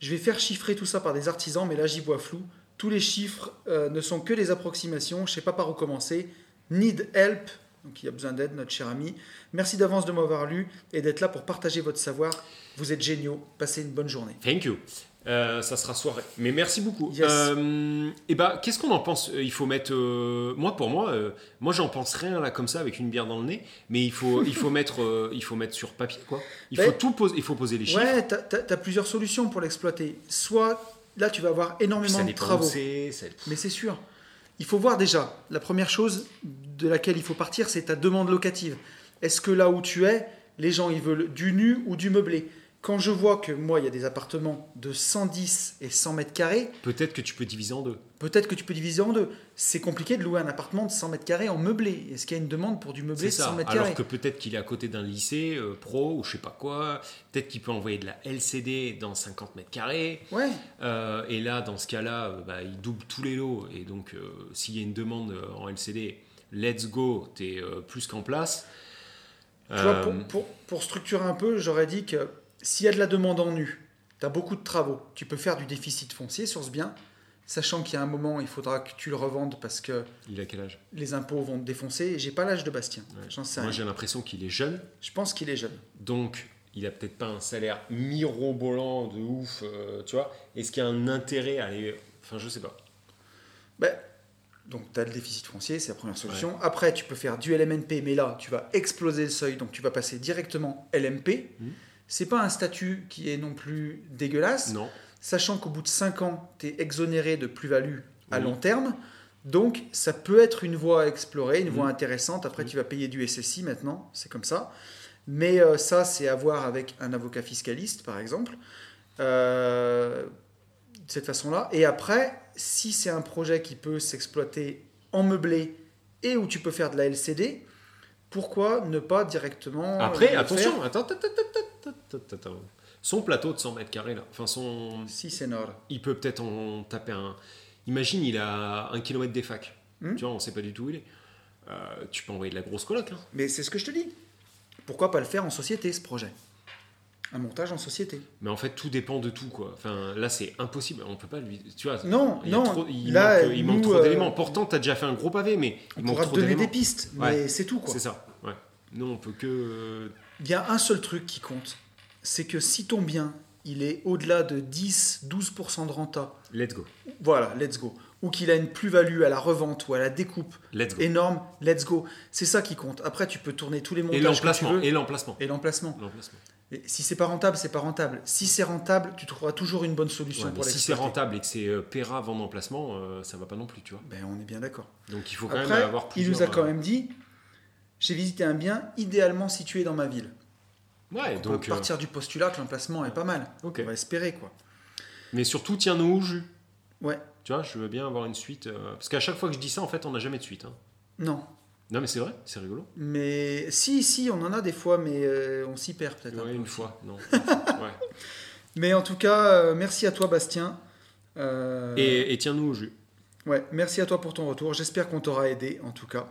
Je vais faire chiffrer tout ça par des artisans, mais là j'y vois flou. Tous les chiffres euh, ne sont que des approximations, je sais pas par où commencer. Need help, donc il y a besoin d'aide, notre cher ami. Merci d'avance de m'avoir lu et d'être là pour partager votre savoir. Vous êtes géniaux, passez une bonne journée. Thank you. Euh, ça sera soirée. Mais merci beaucoup. Yes. Euh, et bah, qu'est-ce qu'on en pense? Euh, Il faut mettre. euh, moi, pour moi, moi, j'en pense rien là comme ça avec une bière dans le nez. Mais il faut, il faut mettre, il faut mettre sur papier quoi. Il faut Ouais. tout poser. Il faut poser les chiffres. Ouais, t'as as, plusieurs solutions pour l'exploiter. Soit là tu vas avoir énormément de travaux. Mais c'est sûr. Il faut voir déjà, la première chose de laquelle il faut partir, c'est ta demande locative. Est-ce que là où tu es, les gens ils veulent du nu ou du meublé? Quand je vois que moi, il y a des appartements de 110 et 100 mètres carrés, Peut-être que tu peux diviser en deux. peut-être que tu peux diviser en deux. C'est compliqué de louer un appartement de 100 mètres carrés en meublé. Est-ce qu'il y a une demande pour du meublé de 100 ça. mètres Alors carrés que peut-être qu'il est à côté d'un lycée euh, pro ou je sais pas quoi. Peut-être qu'il peut envoyer de la LCD dans 50 mètres carrés. Ouais, Euh, et là, dans ce cas-là, euh, bah, il double tous les lots. Et donc, s'il y a une demande en LCD, let's go, t'es euh, plus qu'en place. Tu vois, pour, pour- pour structurer un peu, j'aurais dit que s'il y a de la demande en nu, tu as beaucoup de travaux, tu peux faire du déficit foncier sur ce bien, sachant qu'il y a un moment, il faudra que tu le revendes parce que il a quel âge? les impôts vont te défoncer. Et J'ai pas l'âge de Bastien, Ouais. sais Moi, j'ai l'impression qu'il est jeune. Je pense qu'il est jeune. Donc, il a peut-être pas un salaire mirobolant de ouf, euh, tu vois. Est-ce qu'il y a un intérêt à aller. Enfin, je sais pas. Ben, donc tu as le déficit foncier, c'est la première solution. Après, tu peux faire du LMNP, mais là, tu vas exploser le seuil, donc tu vas passer directement LMP. Mhm. C'est pas un statut qui est non plus dégueulasse. Non. sachant qu'au bout de 5 ans, tu es exonéré de plus-value à Oui. long terme. Donc, ça peut être une voie à explorer, une voie intéressante. Après, Mhm. tu vas payer du SSI maintenant, c'est comme ça. Mais euh, ça, c'est à voir avec un avocat fiscaliste, par exemple. Euh, de cette façon-là. Et après, si c'est un projet qui peut s'exploiter en meublé et où tu peux faire de la LCD, pourquoi ne pas directement. Après, euh, le attention, faire attends, attends, attends, attends, attends, attends. Son plateau de 100 mètres carrés, là, enfin, son. Si c'est nord. il peut peut-être en taper un. Imagine, il a un kilomètre des facs. Hmm. Tu vois, on sait pas du tout où il est. Euh, tu peux envoyer de la grosse coloc. Hein. Mais c'est ce que je te dis. Pourquoi pas le faire en société, ce projet? Un montage en société. Mais en fait, tout dépend de tout, quoi. Enfin, là, c'est impossible. On peut pas lui. Tu vois, Non, il, non, trop- il là, manque, il manque trop euh, d'éléments. Pourtant, tu as déjà fait un gros pavé, mais On il manque pourra te trop donner des pistes, mais Ouais. c'est tout. quoi. C'est ça, ouais. Nous, on peut que. Il y a un seul truc qui compte. C'est que si ton bien, il est au-delà de 10-12% de renta, Let's go. voilà, let's go. Ou qu'il a une plus-value à la revente ou à la découpe Let's go. énorme, let's go. C'est ça qui compte. Après, tu peux tourner tous les Et montages tu l'emplacement. Et l'emplacement. Et l'emplacement. Et Si c'est pas rentable, c'est pas rentable. Si c'est rentable, tu trouveras toujours une bonne solution Ouais, pour si c'est rentable et que c'est euh, pérave en emplacement, euh, ça va pas non plus, tu vois. Ben, on est bien d'accord. Donc il faut quand Après, même avoir il plusieurs. nous a quand euh, même dit j'ai visité un bien idéalement situé dans ma ville. Ouais, On donc. peut euh, partir du postulat que l'emplacement est pas mal. ok. On va espérer quoi. Mais surtout, tiens-nous au jus. Ouais. Tu vois, je veux bien avoir une suite. Parce qu'à chaque fois que je dis ça, en fait, on n'a jamais de suite. hein. Non. Non, mais c'est vrai, c'est rigolo. Mais si, si, on en a des fois, mais euh, on s'y perd peut-être. un Ouais, peu. une fois, non. ouais. Mais en tout cas, euh, merci à toi Bastien. Euh, Et, et tiens-nous au jus. Ouais, merci à toi pour ton retour. J'espère qu'on t'aura aidé en tout cas.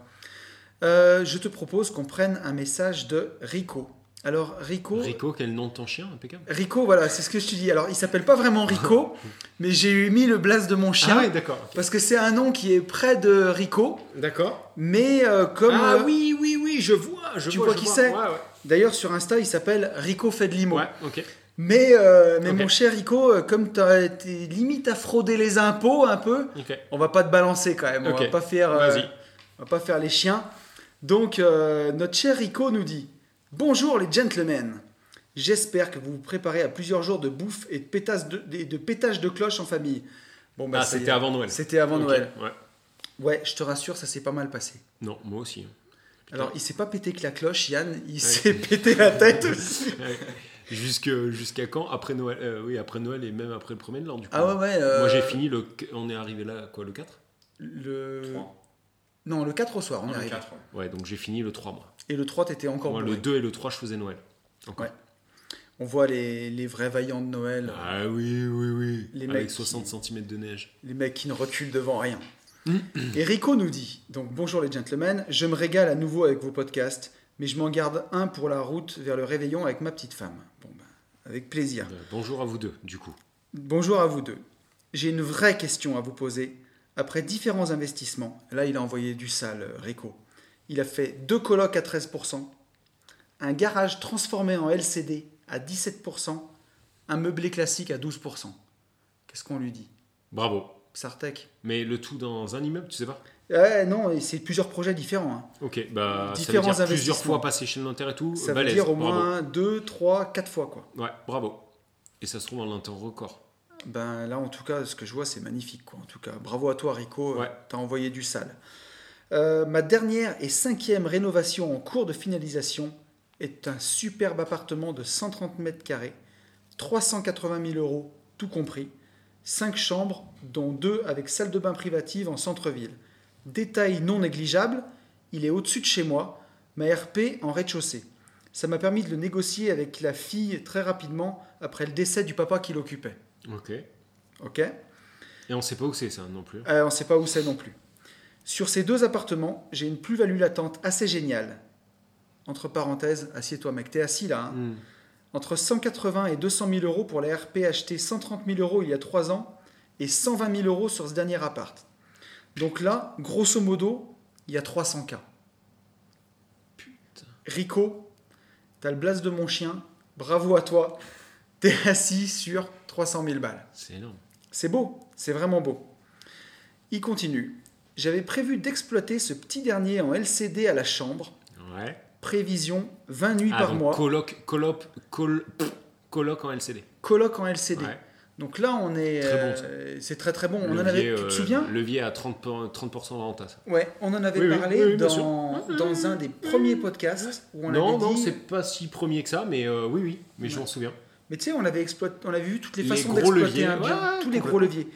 Je te propose qu'on prenne un message de Rico. Alors Rico, Rico, quel nom de ton chien, impeccable. Rico, voilà, c'est ce que je te dis. Alors il s'appelle pas vraiment Rico, mais j'ai mis le blast de mon chien Ah ouais, d'accord. parce que c'est un nom qui est près de Rico, D'accord. mais euh, comme ah euh, oui, oui, oui, je vois. Je Tu vois, vois je qui c'est Ouais, ouais. d'ailleurs sur Insta il s'appelle Rico fait de limo. Ouais, ok. Mais, euh, mais mon cher Rico, comme tu as été limite à frauder les impôts un peu, Ok. on va pas te balancer quand même. On va pas faire, euh, Vas-y. on va pas faire les chiens. Donc euh, notre cher Rico nous dit Bonjour les gentlemen. J'espère que vous vous préparez à plusieurs jours de bouffe et de pétage de, de, de pétage de cloche en famille. Bon, bah, Ah, c'était avant Noël. C'était avant Noël. Ouais. Ouais, je te rassure, ça s'est pas mal passé. Non, moi aussi. Putain. Alors, il s'est pas pété que la cloche, Yann, il s'est pété la tête aussi. Ouais. Jusqu'à quand? Après Noël euh, Oui, après Noël et même après le premier de l'an, du coup. Ah ouais, ouais. euh, Moi, j'ai fini le. On est arrivé là, quoi, le 4 Le... Trois. Non, le 4 au soir, on Non, est le arrivé. 4, ouais. Ouais, donc j'ai fini le 3, moi. Et le 3, t'étais encore Moi, bourré. le 2 et le 3, je faisais Noël. Encore. Ouais. On voit les, les vrais vaillants de Noël, Ah oui, oui, oui. Les Avec mecs 60 cm de neige. les mecs qui ne reculent devant rien. Et Rico nous dit, donc bonjour les gentlemen, je me régale à nouveau avec vos podcasts, mais je m'en garde un pour la route vers le réveillon avec ma petite femme. Bon, ben, avec plaisir. Euh, bonjour à vous deux, du coup. Bonjour à vous deux. J'ai une vraie question à vous poser. Après différents investissements, là il a envoyé du sale, euh, Rico. Il a fait deux colocs à 13%, un garage transformé en LCD à 17%, un meublé classique à 12%. Qu'est-ce qu'on lui dit? Bravo. Sartek Mais le tout dans un immeuble, tu sais pas? Non, c'est plusieurs projets différents. hein. Ok, bah Différents ça veut dire plusieurs fois passé chez notaire et tout. Ça veut dire au bravo. moins deux, trois, quatre fois quoi. Ouais, bravo. Et ça se trouve en un temps record. Ben là, en tout cas, ce que je vois, c'est magnifique. Quoi. En tout cas, bravo à toi, Rico. Ouais. T'as envoyé du sale. Euh, ma dernière et cinquième rénovation en cours de finalisation est un superbe appartement de 130 mètres carrés, 380 000 euros, tout compris. 5 chambres, dont 2 avec salle de bain privative en centre-ville. Détail non négligeable, il est au-dessus de chez moi, ma RP en rez-de-chaussée. Ça m'a permis de le négocier avec la fille très rapidement après le décès du papa qui l'occupait. Ok. Ok Et on sait pas où c'est ça non plus. Euh, On ne sait pas où c'est non plus. Sur ces deux appartements, j'ai une plus-value latente assez géniale. Entre parenthèses, assieds-toi mec, t'es assis là. hein. Hmm. Entre 180 et 200 000 euros pour la RP achetée 130 000 euros il y a 3 ans et 120 000 euros sur ce dernier appart. Donc là, grosso modo, il y a 300 cas. Rico, t'as le blase de mon chien, bravo à toi. T'es assis sur 300 000 balles. C'est énorme. C'est beau, c'est vraiment beau. Il continue. J'avais prévu d'exploiter ce petit dernier en LCD à la chambre. Ouais. Prévision 20 nuits Ah, par donc mois. Coloc, coloc, col, pff, coloc en LCD. Coloc en LCD. Ouais. Donc là, on est. Très bon, euh, c'est très très bon. On en avait. Tu euh, te souviens Levier à 30%, pour- 30 de renta, ça. Ouais, on en avait Oui, parlé oui, oui, bien dans, dans un des premiers podcasts où on non, avait non, dit. c'est pas si premier que ça, mais euh, oui, oui, mais je m'en souviens. Mais tu sais, on avait exploité, on avait vu toutes les, Les façons d'exploiter un bien, ouais, tous les gros leviers.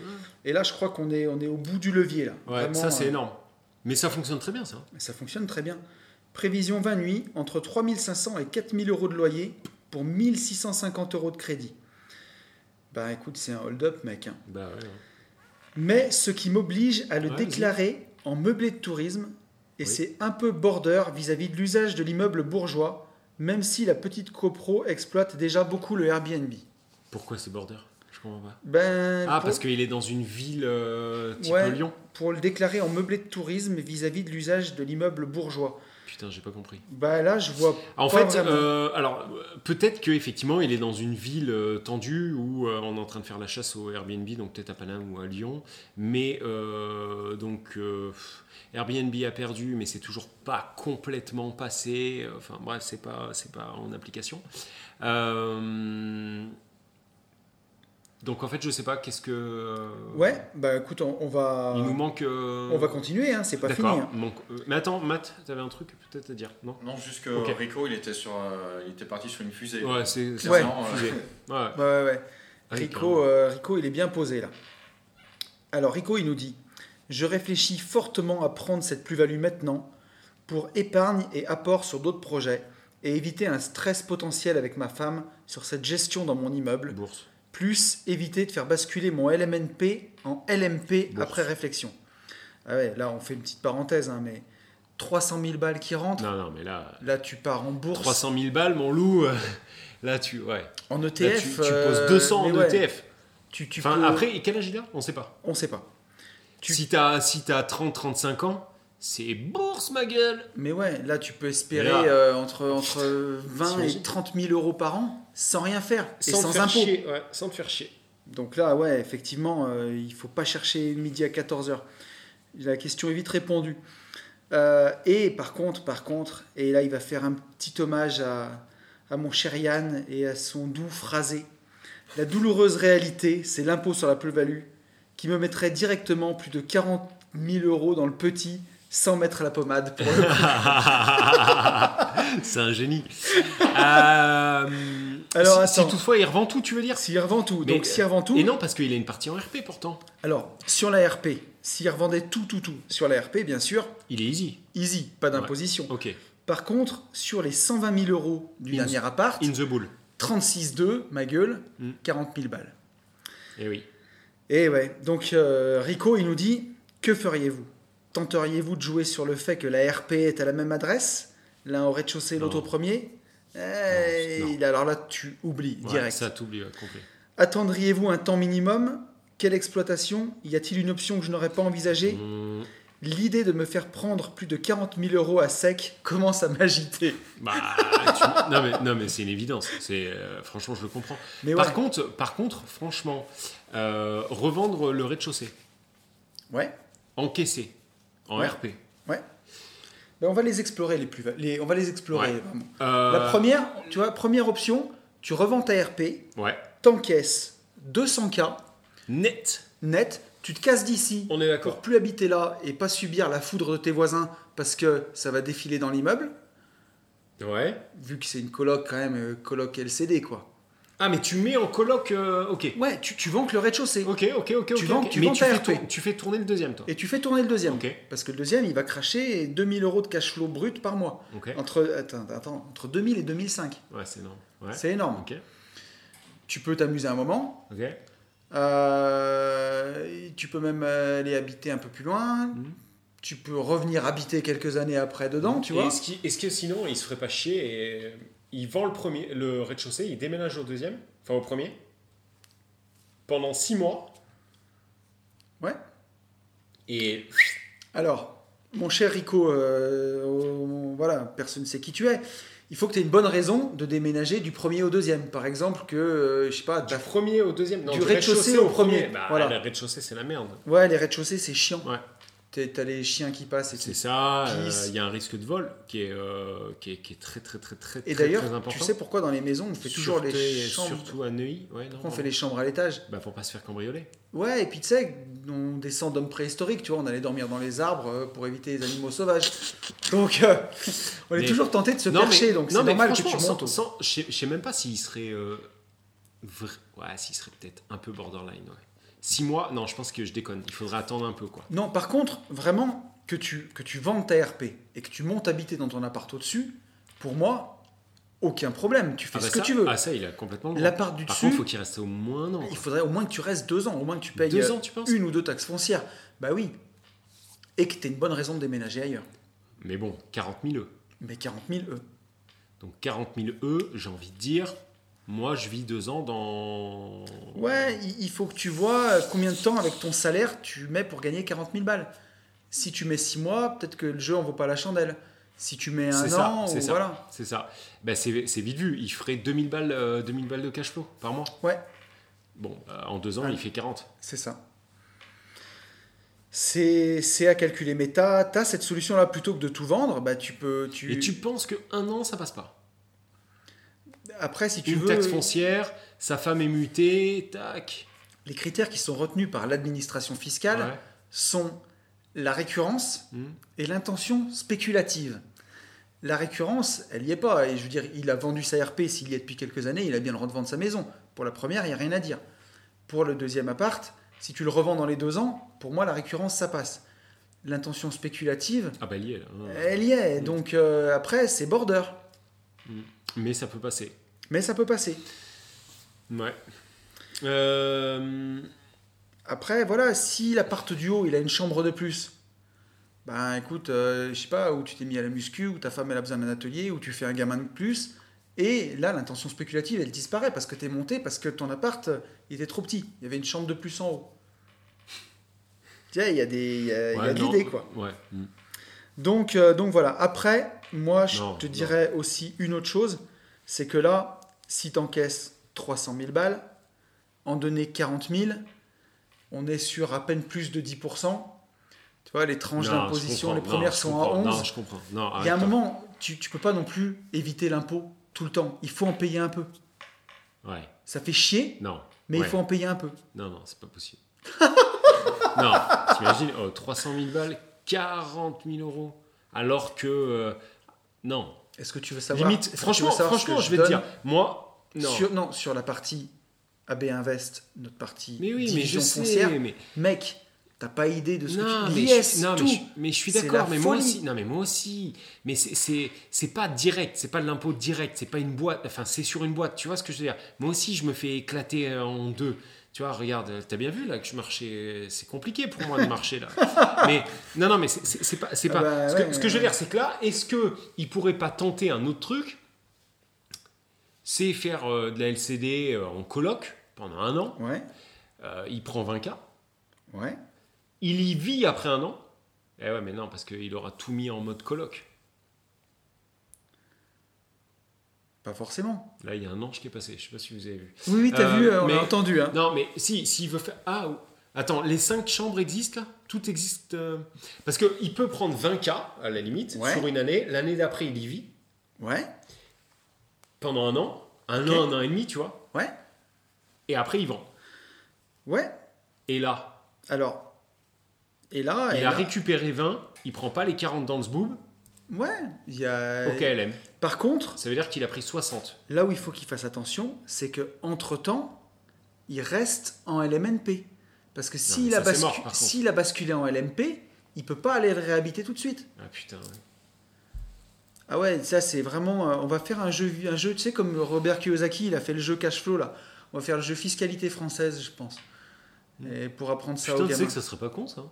Et là, je crois qu'on est, on est au bout du levier là. Ouais, Vraiment, ça c'est euh, énorme. Mais ça fonctionne très bien, ça. Ça fonctionne très bien. Prévision 20 nuits, entre 3500 et 4000 euros de loyer pour 1650 euros de crédit. Bah écoute, c'est un hold-up, mec. hein. Bah ouais. ouais. Mais ce qui m'oblige à le déclarer en meublé de tourisme, et Oui. c'est un peu border vis-à-vis de l'usage de l'immeuble bourgeois, même si la petite copro exploite déjà beaucoup le Airbnb. Pourquoi c'est border Je comprends pas. Ben, Ah, pour, parce qu'il est dans une ville euh, type Ouais. Lyon pour le déclarer en meublé de tourisme vis-à-vis de l'usage de l'immeuble bourgeois. Putain, j'ai pas compris. Bah là, je vois En pas fait, euh, alors peut-être qu'effectivement il est dans une ville euh, tendue où euh, on est en train de faire la chasse au Airbnb, donc peut-être à Paname ou à Lyon. Mais donc Airbnb a perdu, mais c'est toujours pas complètement passé. Enfin bref, c'est pas c'est pas en application. Euh, donc en fait, je sais pas qu'est-ce que. euh, Ouais, bah écoute, on, on va, Il nous manque. euh, on va continuer, hein, c'est pas fini. Hein. donc, euh, mais attends, Matt, t'avais un truc peut-être à dire, non? Non, juste que Ok. Rico, il était, sur, euh, il était parti sur une fusée. Ouais, c'est Ouais. ça, fusée. Ouais. Ouais, ouais, ouais. Rico, euh, Rico, il est bien posé là. Alors Rico, il nous dit Je réfléchis fortement à prendre cette plus-value maintenant pour épargne et apport sur d'autres projets et éviter un stress potentiel avec ma femme sur cette gestion dans mon immeuble, Bourse. Plus éviter de faire basculer mon LMNP en LMP Bourse. après réflexion. Ah ouais, là, on fait une petite parenthèse, hein, mais 300 000 balles qui rentrent, Non, non, mais là, là, tu pars en bourse, 300 000 balles, mon loup. euh, Là, tu, ouais. en Là, ETF. tu, tu euh, poses 200 mais en ouais, ETF. Tu, tu Enfin, peux- après, quel âge il a? On sait pas. on sait pas. Tu- Si t'as si t'as 30-35 ans, c'est bourse, ma gueule. Mais ouais, là tu peux espérer là- euh, entre, entre 20 et T'imagines 30 000 euros par an sans rien faire et sans chier, ouais, sans te faire chier. Donc là, ouais, effectivement, euh, il faut pas chercher midi à 14h. La question est vite répondue. Euh, et par contre, par contre, et là il va faire un petit hommage à, à mon cher Yann et à son doux phrasé. La douloureuse réalité, c'est l'impôt sur la plus-value qui me mettrait directement plus de 40 000 euros dans le petit sans mettre la pommade. Pour le... C'est un génie. Euh, Alors, si, toutefois il revend tout, tu veux dire S'il revend tout, Mais- donc s'il revend tout, Et non, parce qu'il a une partie en RP pourtant. alors sur la RP, s'il revendait tout, tout, tout, sur la RP, bien sûr, Il est easy. easy, pas d'imposition. Ok. Par contre, sur les 120 000 euros du In- dernier appart, In the bull. 36,2, ma gueule, Mm. 40 000 balles. Eh oui. Et ouais, donc euh, Rico, il nous dit Que feriez-vous? Tenteriez-vous de jouer sur le fait que la RP est à la même adresse? L'un au rez-de-chaussée, l'autre au premier Eh, Non, non. Alors là, tu oublies Ouais, direct. Ça t'oublie ouais, complet. Attendriez-vous un temps minimum? Quelle exploitation? Y a-t-il une option que je n'aurais pas envisagée? Mmh, L'idée de me faire prendre plus de 40 000 euros à sec commence à m'agiter. bah, tu- non mais, non, mais c'est une évidence. C'est, euh, franchement, je le comprends. Mais par, ouais. contre, par contre, franchement, euh, revendre le rez-de-chaussée, Ouais. encaisser en Ouais. RP. Ben, on va les explorer les plus les, on va les explorer Ouais. vraiment. Euh, La première, tu vois, première option, tu revends ta RP, Ouais. t'encaisses 200K Net. net, tu te casses d'ici On est pour d'accord. plus habiter là et pas subir la foudre de tes voisins parce que ça va défiler dans l'immeuble, Ouais. vu que c'est une coloc quand même, euh, coloc LCD quoi. Ah, mais tu mets en coloc. euh, ok. Ouais, tu, tu vends que le rez-de-chaussée Ok, ok, ok. Tu ok, vends- ok. tu mais vends tu fais, tu fais tourner le deuxième, toi. et tu fais tourner le deuxième. Ok. Parce que le deuxième, il va cracher 2000 euros de cash flow brut par mois. Ok. Entre, attends, attends, entre 2000 et 2005. Ouais, c'est énorme. Ouais. C'est énorme. Ok. Tu peux t'amuser un moment. Ok. Euh, tu peux même aller habiter un peu plus loin. Mhm. Tu peux revenir habiter quelques années après dedans, tu vois. Est-ce que sinon il se ferait pas chier et il vend le premier, le rez-de-chaussée, il déménage au deuxième, enfin au premier, pendant six mois Ouais. et Alors, mon cher Rico, euh, oh, voilà, personne ne sait qui tu es. Il faut que tu aies une bonne raison de déménager du premier au deuxième. Par exemple, que, euh, je sais pas, du ta- premier au deuxième, non, Du rez-de-chaussée au premier, Bah, voilà. le rez-de-chaussée c'est la merde. ouais, les rez-de-chaussée, c'est chiant. Ouais. T'as les chiens qui passent et C'est ça. euh, Il y a un risque de vol qui est, euh, qui est, qui est très très très très Et très, d'ailleurs, très important. tu sais pourquoi dans les maisons, on fait toujours les chambres? Surtout à Neuilly. Ouais, non, on fait les chambres à l'étage? Bah pour pas se faire cambrioler. Ouais, et puis tu sais, on descend d'hommes préhistoriques, tu vois, on allait dormir dans les arbres euh, pour éviter les animaux sauvages. Donc, euh, on est Mais- toujours tenté de se Non, percher, mais- donc c'est normal que tu montes. je sais- même pas s'il serait. vra- Ouais, s'il serait peut-être un peu borderline. Ouais. Six mois, non, je pense que je déconne. Il faudrait attendre un peu, quoi. Non, par contre, vraiment, que tu, que tu vendes ta RP et que tu montes habiter dans ton appart au-dessus, pour moi, aucun problème. Tu fais Ah bah ce que ça- tu veux. Ah, ça, il a complètement le. L'appart du Par dessus, contre, faut qu'il reste au moins un an. il faudrait au moins que tu restes deux ans, au moins que tu payes Deux euh, ans, tu penses? une ou deux taxes foncières. Bah oui. Et que tu une bonne raison de déménager ailleurs. Mais bon, 40 000 E. Mais 40 000, eux. Donc 40 000 E, j'ai envie de dire, moi, je vis deux ans dans. Ouais, il- faut que tu vois euh, combien de temps avec ton salaire tu mets pour gagner 40 000 balles. Si tu mets 6 mois, peut-être que le jeu en vaut pas la chandelle. Si tu mets un ça, an, c'est ou ça. voilà. C'est ça. Bah, c'est vite vu. Il ferait 2000 balles, euh, 2000 balles de cash flow par mois. Ouais, Bon, euh, en deux ans, Ouais. il fait 40. c'est ça. C'est à calculer. Mais tu as, cette solution-là, plutôt que de tout vendre, bah, tu peux... Tu... Et tu penses que un an, ça passe pas? Après, si tu Une veux, taxe foncière, sa femme est mutée, tac. les critères qui sont retenus par l'administration fiscale Ouais. sont la récurrence Hmm. et l'intention spéculative. La récurrence, elle n'y est pas. Et je veux dire, il a vendu sa RP, s'il y est depuis quelques années, il a bien le droit de vendre sa maison. Pour la première, il n'y a rien à dire. Pour le deuxième appart, si tu le revends dans les deux ans, pour moi, la récurrence, ça passe. L'intention spéculative, Ah bah il y est là. elle y est. Donc euh, après, c'est border. Mais ça peut passer. Mais ça peut passer. Ouais. Euh, Après, voilà, si l'appart du haut, il a une chambre de plus, ben écoute, euh, je sais pas, où tu t'es mis à la muscu, où ta femme elle a besoin d'un atelier, où tu fais un gamin de plus, et là, l'intention spéculative, elle disparaît parce que t'es monté, parce que ton appart, il était trop petit. Il y avait une chambre de plus en haut. Tiens, il y a, des, il y a, y ouais, de l'idée, quoi. Ouais. hmm. Donc, euh, donc voilà. Après, moi, je Non, te non. dirais aussi une autre chose, c'est que là, si tu encaisses 300 000 balles, en donner 40 000, on est sur à peine plus de 10%. Tu vois, les tranches d'imposition, les premières Non, sont à comprends. 11. Non, je comprends. Non, Il y a un moment, tu, tu peux pas non plus éviter l'impôt tout le temps. Il faut en payer un peu. Ouais. Ça fait chier, Non. mais Ouais. il faut en payer un peu. Non, non, c'est pas possible. non, t'imagines, oh, 300 000 balles, 40 000 euros. Alors que. euh, non. Est-ce que tu veux savoir Limite, franchement, savoir franchement je vais te dire, moi. Non. Sur, non, sur la partie AB Invest, notre partie mais oui, mais je division sais. foncière, Mais, mec, t'as pas idée de ce non, que tu mais, je, non, mais, tout. je, mais je suis d'accord, mais moi aussi. Non, mais moi aussi. Mais c'est- c'est c'est pas direct, c'est pas de l'impôt direct, c'est pas une boîte. Enfin, c'est sur une boîte, tu vois ce que je veux dire. Moi aussi, je me fais éclater euh, en deux. Tu vois, regarde, t'as bien vu là que je marchais. C'est compliqué pour moi de marcher là. mais non, non, mais c'est- pas. c'est Ah pas bah ce, que, ouais, ce que je veux dire, c'est que là, est-ce que il pourrait pas tenter un autre truc? C'est faire euh, de la LCD euh, en coloc pendant un an. Ouais, Euh, il prend 20K. ouais. Il y vit après un an. Eh ouais, mais non, parce qu'il aura tout mis en mode coloc. Pas forcément. Là, il y a un ange qui est passé. Je sais pas si vous avez vu. Oui, oui, t'as Euh, vu, euh, on mais- a entendu. Hein. Non, mais si, s'il veut faire. Ah, attends, les 5 chambres existent là? Tout existe euh, Parce qu'il peut prendre 20K à la limite Ouais. sur une année. L'année d'après, il y vit Ouais, pendant un an. Un Ok. an, un an et demi, tu vois. ouais, Et après, il vend. ouais. Et là, Alors, et là, et il a là- récupéré 20. Il prend pas les 40 dans ce boob. ouais, il y a. au KLM. Par contre, Ça veut dire qu'il a pris 60. là où il faut qu'il fasse attention, c'est que entre temps, il reste en LMNP. Parce que s'il a, bascu- mort, a basculé en LMP, il peut pas aller le réhabiter tout de suite. Ah putain, ouais. Ah ouais, ça c'est vraiment. euh, on va faire un jeu, un jeu, tu sais, comme Robert Kiyosaki, il a fait le jeu cash flow là. On va faire le jeu fiscalité française, je pense. Et pour apprendre ça Putain, aux tu sais gamins. que ça serait pas con ça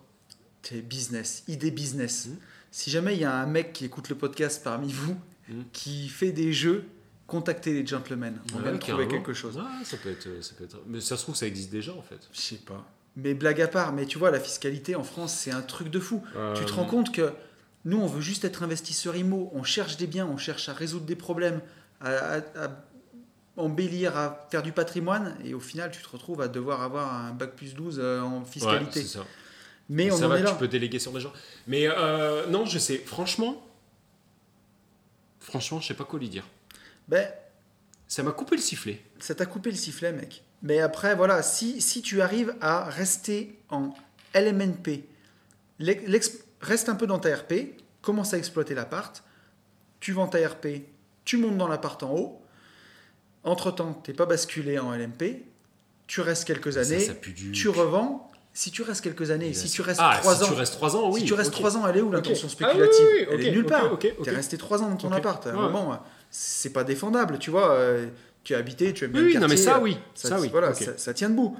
C'est business, idée business. Mm. Si jamais il y a un mec qui écoute le podcast parmi vous, Mm. qui fait des jeux, contactez les gentlemen. On Ouais, de trouver quelque chose. Ouais, ça peut être, ça peut être. Mais ça se trouve, ça existe déjà en fait. Je sais pas. Mais blague à part, mais tu vois, la fiscalité en France, c'est un truc de fou. Tu te rends compte que nous, on veut juste être investisseur IMO, on cherche des biens, on cherche à résoudre des problèmes, à, à- à embellir, à faire du patrimoine, et au final, tu te retrouves à devoir avoir un bac plus 12 euh, en Ouais, fiscalité. c'est ça. mais on ça en va, est là. tu peux déléguer sur des gens. Mais euh, non, je sais. Franchement, franchement, je sais pas quoi lui dire. Ben, Ça m'a coupé le sifflet. ça t'a coupé le sifflet, mec. Mais après, voilà, si, si tu arrives à rester en LMNP, reste un peu dans ta RP, commence à exploiter l'appart, tu vends ta RP, tu montes dans l'appart en haut, entre-temps, tu n'es pas basculé en LMP, tu restes quelques années, ça pue du. tu revends, si tu restes quelques années, si tu restes ah, 3 si ans, tu restes 3 ans, oui. si tu restes ok. 3 ans, elle est où l'intention Ah spéculative oui, oui, Elle est nulle part. Tu es resté 3 ans dans ton appart. À un Ouais. moment, c'est pas défendable, tu vois. euh, Tu as habité, tu aimes bien Oui, le oui, non, mais quartier, ça, oui. ça, Ça, oui. voilà, ça, ça tient debout.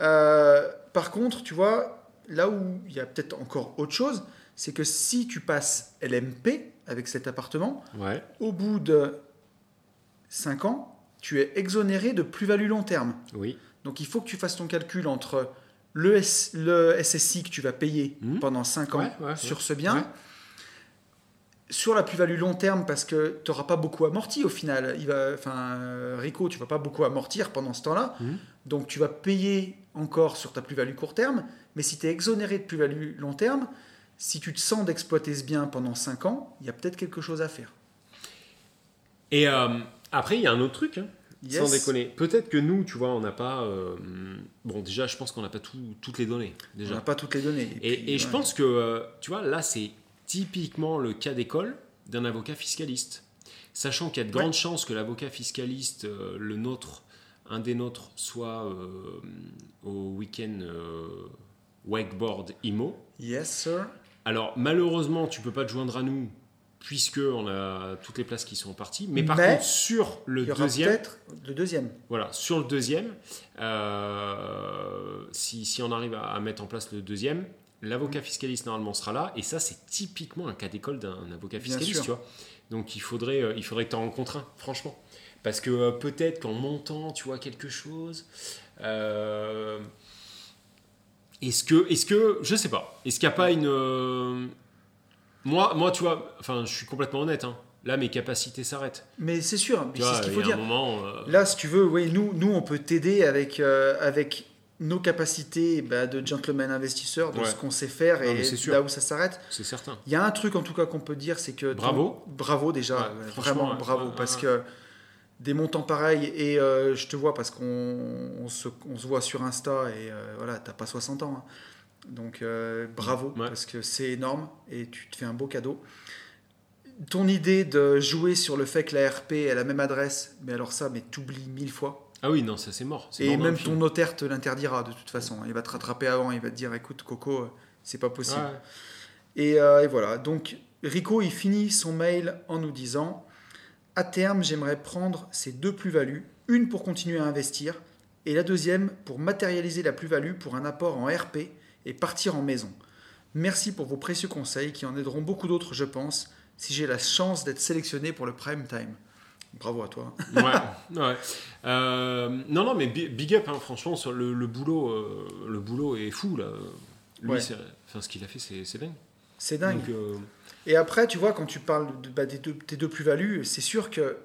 Euh, par contre, tu vois, là où il y a peut-être encore autre chose, c'est que si tu passes LMP avec cet appartement, Ouais. au bout de 5 ans, tu es exonéré de plus-value long terme. Oui. Donc il faut que tu fasses ton calcul entre le, S- le SSI que tu vas payer Mhm. pendant 5 ans Ouais, ouais, sur ouais. ce bien, Ouais. sur la plus-value long terme parce que tu n'auras pas beaucoup amorti au final. Il va, enfin, Rico, tu vas pas beaucoup amortir pendant ce temps-là. Mhm. Donc tu vas payer encore sur ta plus-value court terme. Mais si tu es exonéré de plus-value long terme, si tu te sens d'exploiter ce bien pendant 5 ans, il y a peut-être quelque chose à faire. Et euh, après, il y a un autre truc. hein, Yes. Sans déconner. Peut-être que nous, tu vois, on n'a pas. euh, bon, déjà, je pense qu'on n'a pas tout- toutes les données. On n'a pas toutes les données. Et, puis, et je pense que, euh, tu vois, là, c'est typiquement le cas d'école d'un avocat fiscaliste. Sachant qu'il y a de Ouais. grandes chances que l'avocat fiscaliste, euh, le nôtre, un des nôtres, soit au week-end wakeboard IMO. Yes, sir. Alors, malheureusement, tu peux pas te joindre à nous, puisque on a toutes les places qui sont parties. Mais par Mais contre, sur le deuxième, le deuxième. voilà, sur le deuxième, euh, si, si on arrive à, à mettre en place le deuxième, l'avocat Mm. fiscaliste normalement sera là, et ça c'est typiquement un cas d'école d'un avocat fiscaliste, tu vois. Donc il faudrait, euh, il faudrait que tu en rencontres un, franchement. Parce que euh, peut-être qu'en montant, tu vois quelque chose. est-ce que, est-ce que, je sais pas, est-ce qu'il n'y a pas une. Moi, moi, tu vois, enfin, je suis complètement honnête, hein. là mes capacités s'arrêtent. Mais c'est sûr, c'est ce qu'il il faut dire. moment. euh, Là, si tu veux, oui, nous, nous on peut t'aider avec, euh, avec nos capacités bah, de gentleman investisseur, de Ouais. ce qu'on sait faire et là où ça s'arrête. c'est certain. Il y a un truc en tout cas qu'on peut dire, c'est que... ton- Bravo. Bravo déjà, Ouais, vraiment ouais, bravo, parce que des montants pareils et euh, je te vois parce qu'on on se, on se voit sur Insta et euh, voilà, t'as pas 60 ans. hein. Donc euh, bravo Ouais. parce que c'est énorme et tu te fais un beau cadeau. Ton idée de jouer sur le fait que la RP est la même adresse, mais alors ça, mais t'oublies mille fois. Ah oui, non, ça c'est mort. Et mort même ton notaire te l'interdira de toute façon. Il va te rattraper avant, il va te dire écoute Coco, euh, c'est pas possible. Ouais. Et, euh, et voilà, donc Rico, il finit son mail en nous disant À terme, j'aimerais prendre ces deux plus-values, une pour continuer à investir, et la deuxième pour matérialiser la plus-value pour un apport en RP et partir en maison. Merci pour vos précieux conseils qui en aideront beaucoup d'autres, je pense, si j'ai la chance d'être sélectionné pour le prime time. Bravo à toi. ouais, ouais. Euh, non, non, mais bi- big up, hein, franchement, sur le, le boulot, euh, le boulot est fou là. Lui, Ouais. enfin, ce qu'il a fait, c'est dingue. C'est dingue. Donc, euh, Et après, tu vois, quand tu parles de, bah, des deux plus-values, c'est sûr que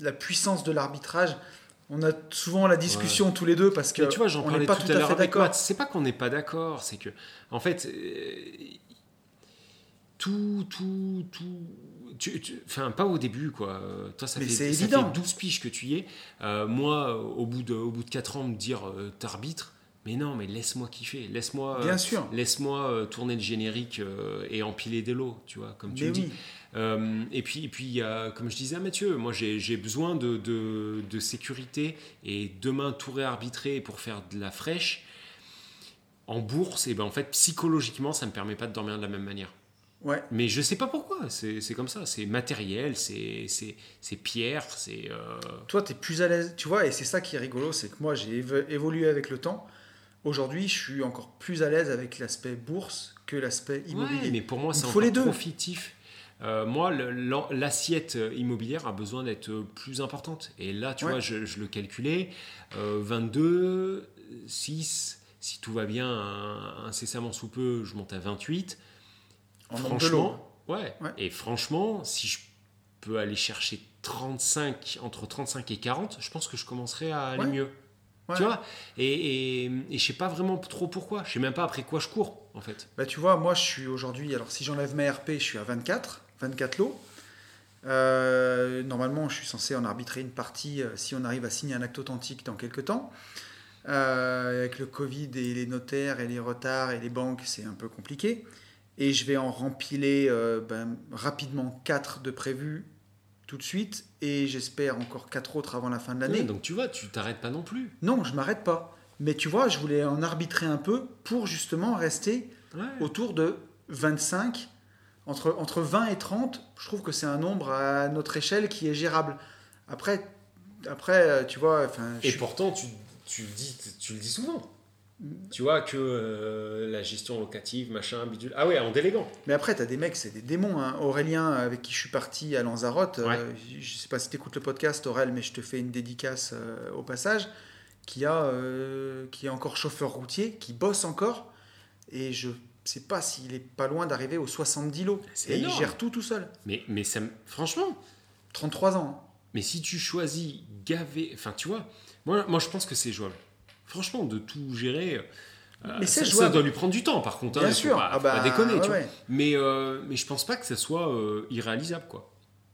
la puissance de l'arbitrage, on a souvent la discussion tous les deux parce que mais tu vois, j'en parlais pas tout tout à à l'heure avec. Matt. C'est pas qu'on n'est pas d'accord, c'est que, en fait, euh, tout, tout, tout. Enfin, pas au début, quoi. Toi, ça, Mais fait, ça évident. fait 12 piges que tu y es. Euh, moi, au bout, de, au bout de 4 ans, me dire euh, t'arbitres, mais non, mais laisse-moi kiffer. Laisse-moi. Bien sûr. Laisse-moi euh, tourner le générique et empiler des lots, tu vois, comme tu Mais le dis. Euh, et puis, et puis a, comme je disais à Mathieu, moi j'ai besoin de, de, de sécurité et demain tout réarbitrer pour faire de la fraîche. En bourse, et ben en fait psychologiquement ça me permet pas de dormir de la même manière. Ouais. Mais je sais pas pourquoi, c'est comme ça, c'est matériel, c'est pierre, c'est. euh, Toi, tu es plus à l'aise, tu vois, et c'est ça qui est rigolo, c'est que moi, j'ai évo- évolué avec le temps. Aujourd'hui, je suis encore plus à l'aise avec l'aspect bourse que l'aspect immobilier. Ouais, mais pour moi, c'est faut les encore deux. trop fictif. Euh, moi, l'assiette immobilière a besoin d'être plus importante. Et là, tu Ouais. vois, je, je le calculais. euh, 22, 6, si tout va bien, incessamment sous peu, je monte à 28. En franchement, ouais. Ouais. Et franchement, si je peux aller chercher 35, entre 35 et 40, je pense que je commencerai à aller Ouais. mieux. Ouais. Tu vois? Et, et, et je sais pas vraiment trop pourquoi. Je sais même pas après quoi je cours, en fait. Bah, tu vois, moi, je suis aujourd'hui, alors si j'enlève mes RP, je suis à 24, 24 lots. Euh, normalement, je suis censé en arbitrer une partie euh, si on arrive à signer un acte authentique dans quelques temps. Euh, avec le Covid et les notaires et les retards et les banques, c'est un peu compliqué. Et je vais en rempiler ben, rapidement 4 de prévus tout de suite et j'espère encore 4 autres avant la fin de l'année. Ouais, donc tu vois, tu t'arrêtes pas non plus. Non, je m'arrête pas. Mais tu vois, je voulais en arbitrer un peu pour justement rester Ouais. autour de 25, entre, entre 20 et 30, je trouve que c'est un nombre à notre échelle qui est gérable. Après, après euh, tu vois, je Et pourtant, tu, tu, le dis, tu le dis souvent. Tu vois que euh, la gestion locative, machin, bidule. Ah ouais, en déléguant. mais après, tu as des mecs, c'est des démons. hein. Aurélien, avec qui je suis parti à Lanzarote, euh, Ouais. je sais pas si tu écoutes le podcast, Aurel, mais je te fais une dédicace euh, au passage, qui, a, euh, qui est encore chauffeur routier, qui bosse encore, et je sais pas s'il est pas loin d'arriver aux 70 lots. Et il gère tout tout seul. Mais, mais ça, me- franchement, 33 ans. mais si tu choisis gaver. Enfin, tu vois, moi, moi je pense que c'est jouable. Franchement, de tout gérer. euh, Mais c'est ça, ça jouable. doit lui prendre du temps, par contre. hein, Bien il faut sûr. Pas, Ah faut pas bah, déconner, ouais, tu vois. ouais. Mais, euh, mais je pense pas que ça soit euh, irréalisable, quoi.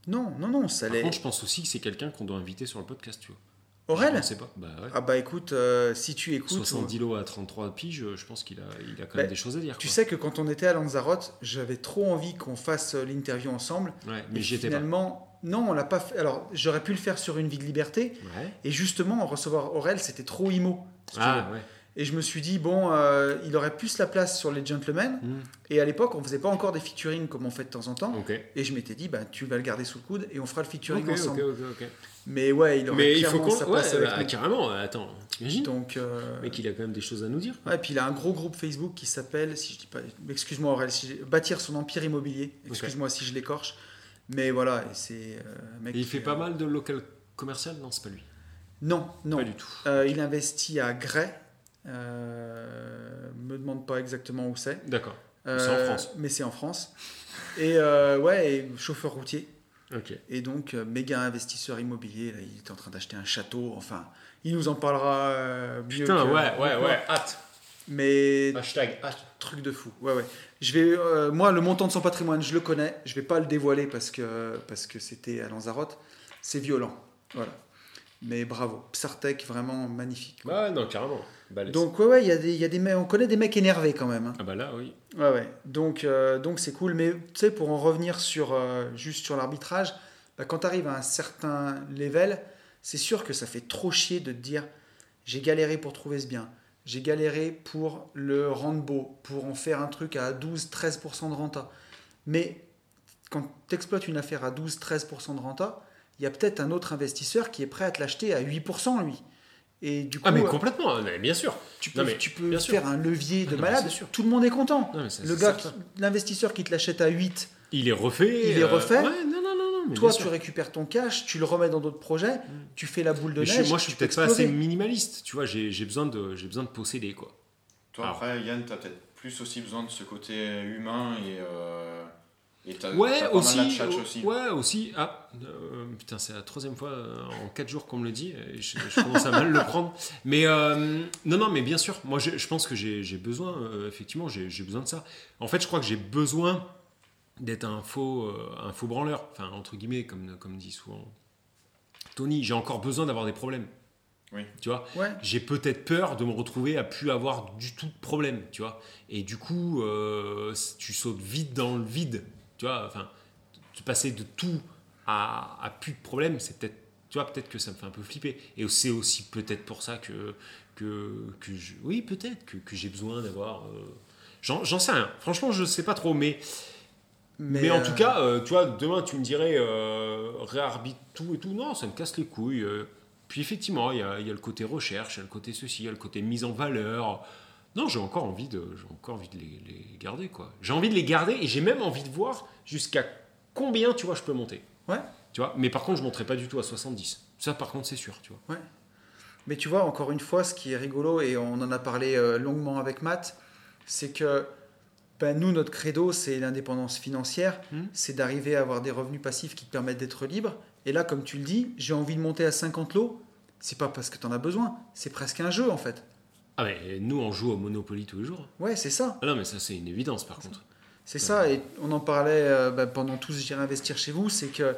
Non, non, non, ça Par l'est. contre, je pense aussi que c'est quelqu'un qu'on doit inviter sur le podcast, tu vois. Aurel Je sais pas. Bah ouais. Ah bah écoute, euh, si tu écoutes, 70 lots à 33 piges, je pense qu'il a, il a quand même Bah, des choses à dire. tu quoi. sais que quand on était à Lanzarote, j'avais trop envie qu'on fasse euh, l'interview ensemble. Ouais, mais Et j'y étais pas. finalement, non, on l'a pas fait. Alors j'aurais pu le faire sur une vie de liberté, Ouais. et justement en recevoir Aurel, c'était trop si tu Ah ouais. Et je me suis dit bon, euh, il aurait plus la place sur les gentlemen. Hmm. Et à l'époque, on faisait pas encore des featuring comme on fait de temps en temps. Et je m'étais dit bah tu vas le garder sous le coude et on fera le featuring Ok, ok, ensemble. ok, ok. Mais ouais, il aurait Mais il faut clairement qu'on. sa Ouais, place avec bah, nous. carrément, attends, t'imagines Donc euh, Mais qu'il a quand même des choses à nous dire. quoi. Ouais, puis il a un gros groupe Facebook qui s'appelle, si je dis pas, excuse-moi Aurel, si j'ai- bâtir son empire immobilier. Excuse-moi si je l'écorche, mais voilà, et c'est euh. Et il fait pas mal de local commercial? Non, c'est pas lui. Non, non. Pas du tout. Euh, il investit à Gray. Euh, me demande pas exactement où c'est. D'accord. Euh, C'est en France. Mais c'est en France. Et euh, ouais, et chauffeur routier. Ok. Et donc méga investisseur immobilier. Là, il est en train d'acheter un château. Enfin, il nous en parlera mieux. Putain, que- ouais, ouais, ouais. Hâte. Mais Hashtag hâte. Truc de fou. Ouais, ouais. Je vais, moi, le montant de son patrimoine, je le connais. Je vais pas le dévoiler parce que parce que c'était à Lanzarote. C'est violent. Voilà. Mais bravo, Psartec, vraiment magnifique. quoi. Ouais, non, carrément. Balèze. Donc, ouais, ouais, y, a des- y a des mecs, on connaît des mecs énervés quand même. hein. Ah bah là, oui. Ouais, ouais. Donc, euh, donc c'est cool. Mais tu sais, pour en revenir sur, euh, juste sur l'arbitrage, bah, quand tu arrives à un certain level, c'est sûr que ça fait trop chier de te dire j'ai galéré pour trouver ce bien. J'ai galéré pour le rendre beau, pour en faire un truc à 12-13% de renta. Mais quand tu exploites une affaire à 12-13% de renta, il y a peut-être un autre investisseur qui est prêt à te l'acheter à 8% lui. Et du coup, Ah mais euh, complètement, mais bien sûr. tu peux, Non, mais tu peux bien sûr. faire un levier de non, malade. sûr. Tout le monde est content. Non, Le gars, l'investisseur qui te l'achète à 8, Il est refait. Il est refait. Ouais, non, non, non, non. mais toi tu récupères ton cash, tu le remets dans d'autres projets, tu fais la boule de Mais neige. moi, je suis tu peut-être pas assez minimaliste. Tu vois, j'ai besoin de, j'ai besoin de posséder quoi. Toi, Alors. après, Yann, t'as peut-être plus aussi besoin de ce côté humain et. Euh, et t'as Ouais, aussi, mal aussi. Ouais, aussi. Ah, euh, putain, c'est la troisième fois euh, en 4 jours qu'on me le dit. et je, je commence à mal le prendre. Mais euh, non, non, mais bien sûr. Moi, je, je pense que j'ai j'ai besoin, euh, effectivement, j'ai j'ai besoin de ça. En fait, je crois que j'ai besoin d'être un faux, euh, un faux branleur. Enfin, entre guillemets, comme, comme dit souvent Tony. J'ai encore besoin d'avoir des problèmes. Oui. Tu vois? Ouais. j'ai peut-être peur de me retrouver à plus avoir du tout de problème, tu vois? Et du coup, euh, tu sautes vite dans le vide, tu vois. Enfin, de passer de tout à, à plus de problème, c'est peut-être, tu vois, peut-être que ça me fait un peu flipper. Et c'est aussi peut-être pour ça que, que, que je, oui, peut-être que, que j'ai besoin d'avoir. euh, J'en j'en sais rien. Franchement, je sais pas trop, mais mais, en euh, tout cas, euh, tu vois, demain tu me dirais euh, réarbitre tout et tout. Non, ça me casse les couilles. Puis effectivement, il y y a le côté recherche, il y a le côté ceci, il y a le côté mise en valeur. Non, j'ai encore envie de, j'ai encore envie de les, les garder, quoi. J'ai envie de les garder et j'ai même envie de voir jusqu'à combien, tu vois, je peux monter. Ouais. Tu vois, mais par contre, je monterai pas du tout à 70. Ça, par contre, c'est sûr, tu vois. Mais tu vois, encore une fois, ce qui est rigolo, et on en a parlé euh, longuement avec Matt, c'est que ben, nous, notre credo, c'est l'indépendance financière, Mhm. c'est d'arriver à avoir des revenus passifs qui te permettent d'être libre. Et là, comme tu le dis, j'ai envie de monter à 50 lots, c'est pas parce que tu en as besoin, c'est presque un jeu en fait. Ah, mais nous, on joue au Monopoly tous les jours. Ouais, c'est ça. Ah non, mais ça, c'est une évidence, par contre. C'est ça, et on en parlait euh, ben, pendant tous J'irai investir chez vous, c'est que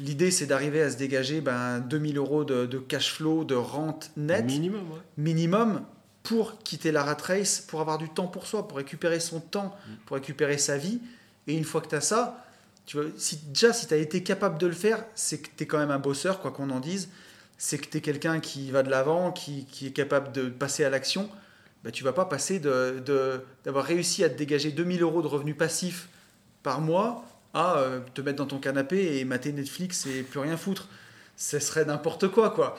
l'idée c'est d'arriver à se dégager ben, 2000 euros de, de cash flow, de rente nette, Minimum, ouais. minimum, pour quitter la rat race, pour avoir du temps pour soi, pour récupérer son temps, pour récupérer sa vie. Et une fois que tu as ça, tu vois, si, déjà si tu as été capable de le faire, c'est que tu es quand même un bosseur, quoi qu'on en dise. C'est que tu es quelqu'un qui va de l'avant, qui, qui est capable de passer à l'action. Bah, tu vas pas passer de- de- d'avoir réussi à te dégager 2000 euros de revenus passifs par mois à euh, te mettre dans ton canapé et mater Netflix et plus rien foutre. Ce serait n'importe quoi, quoi.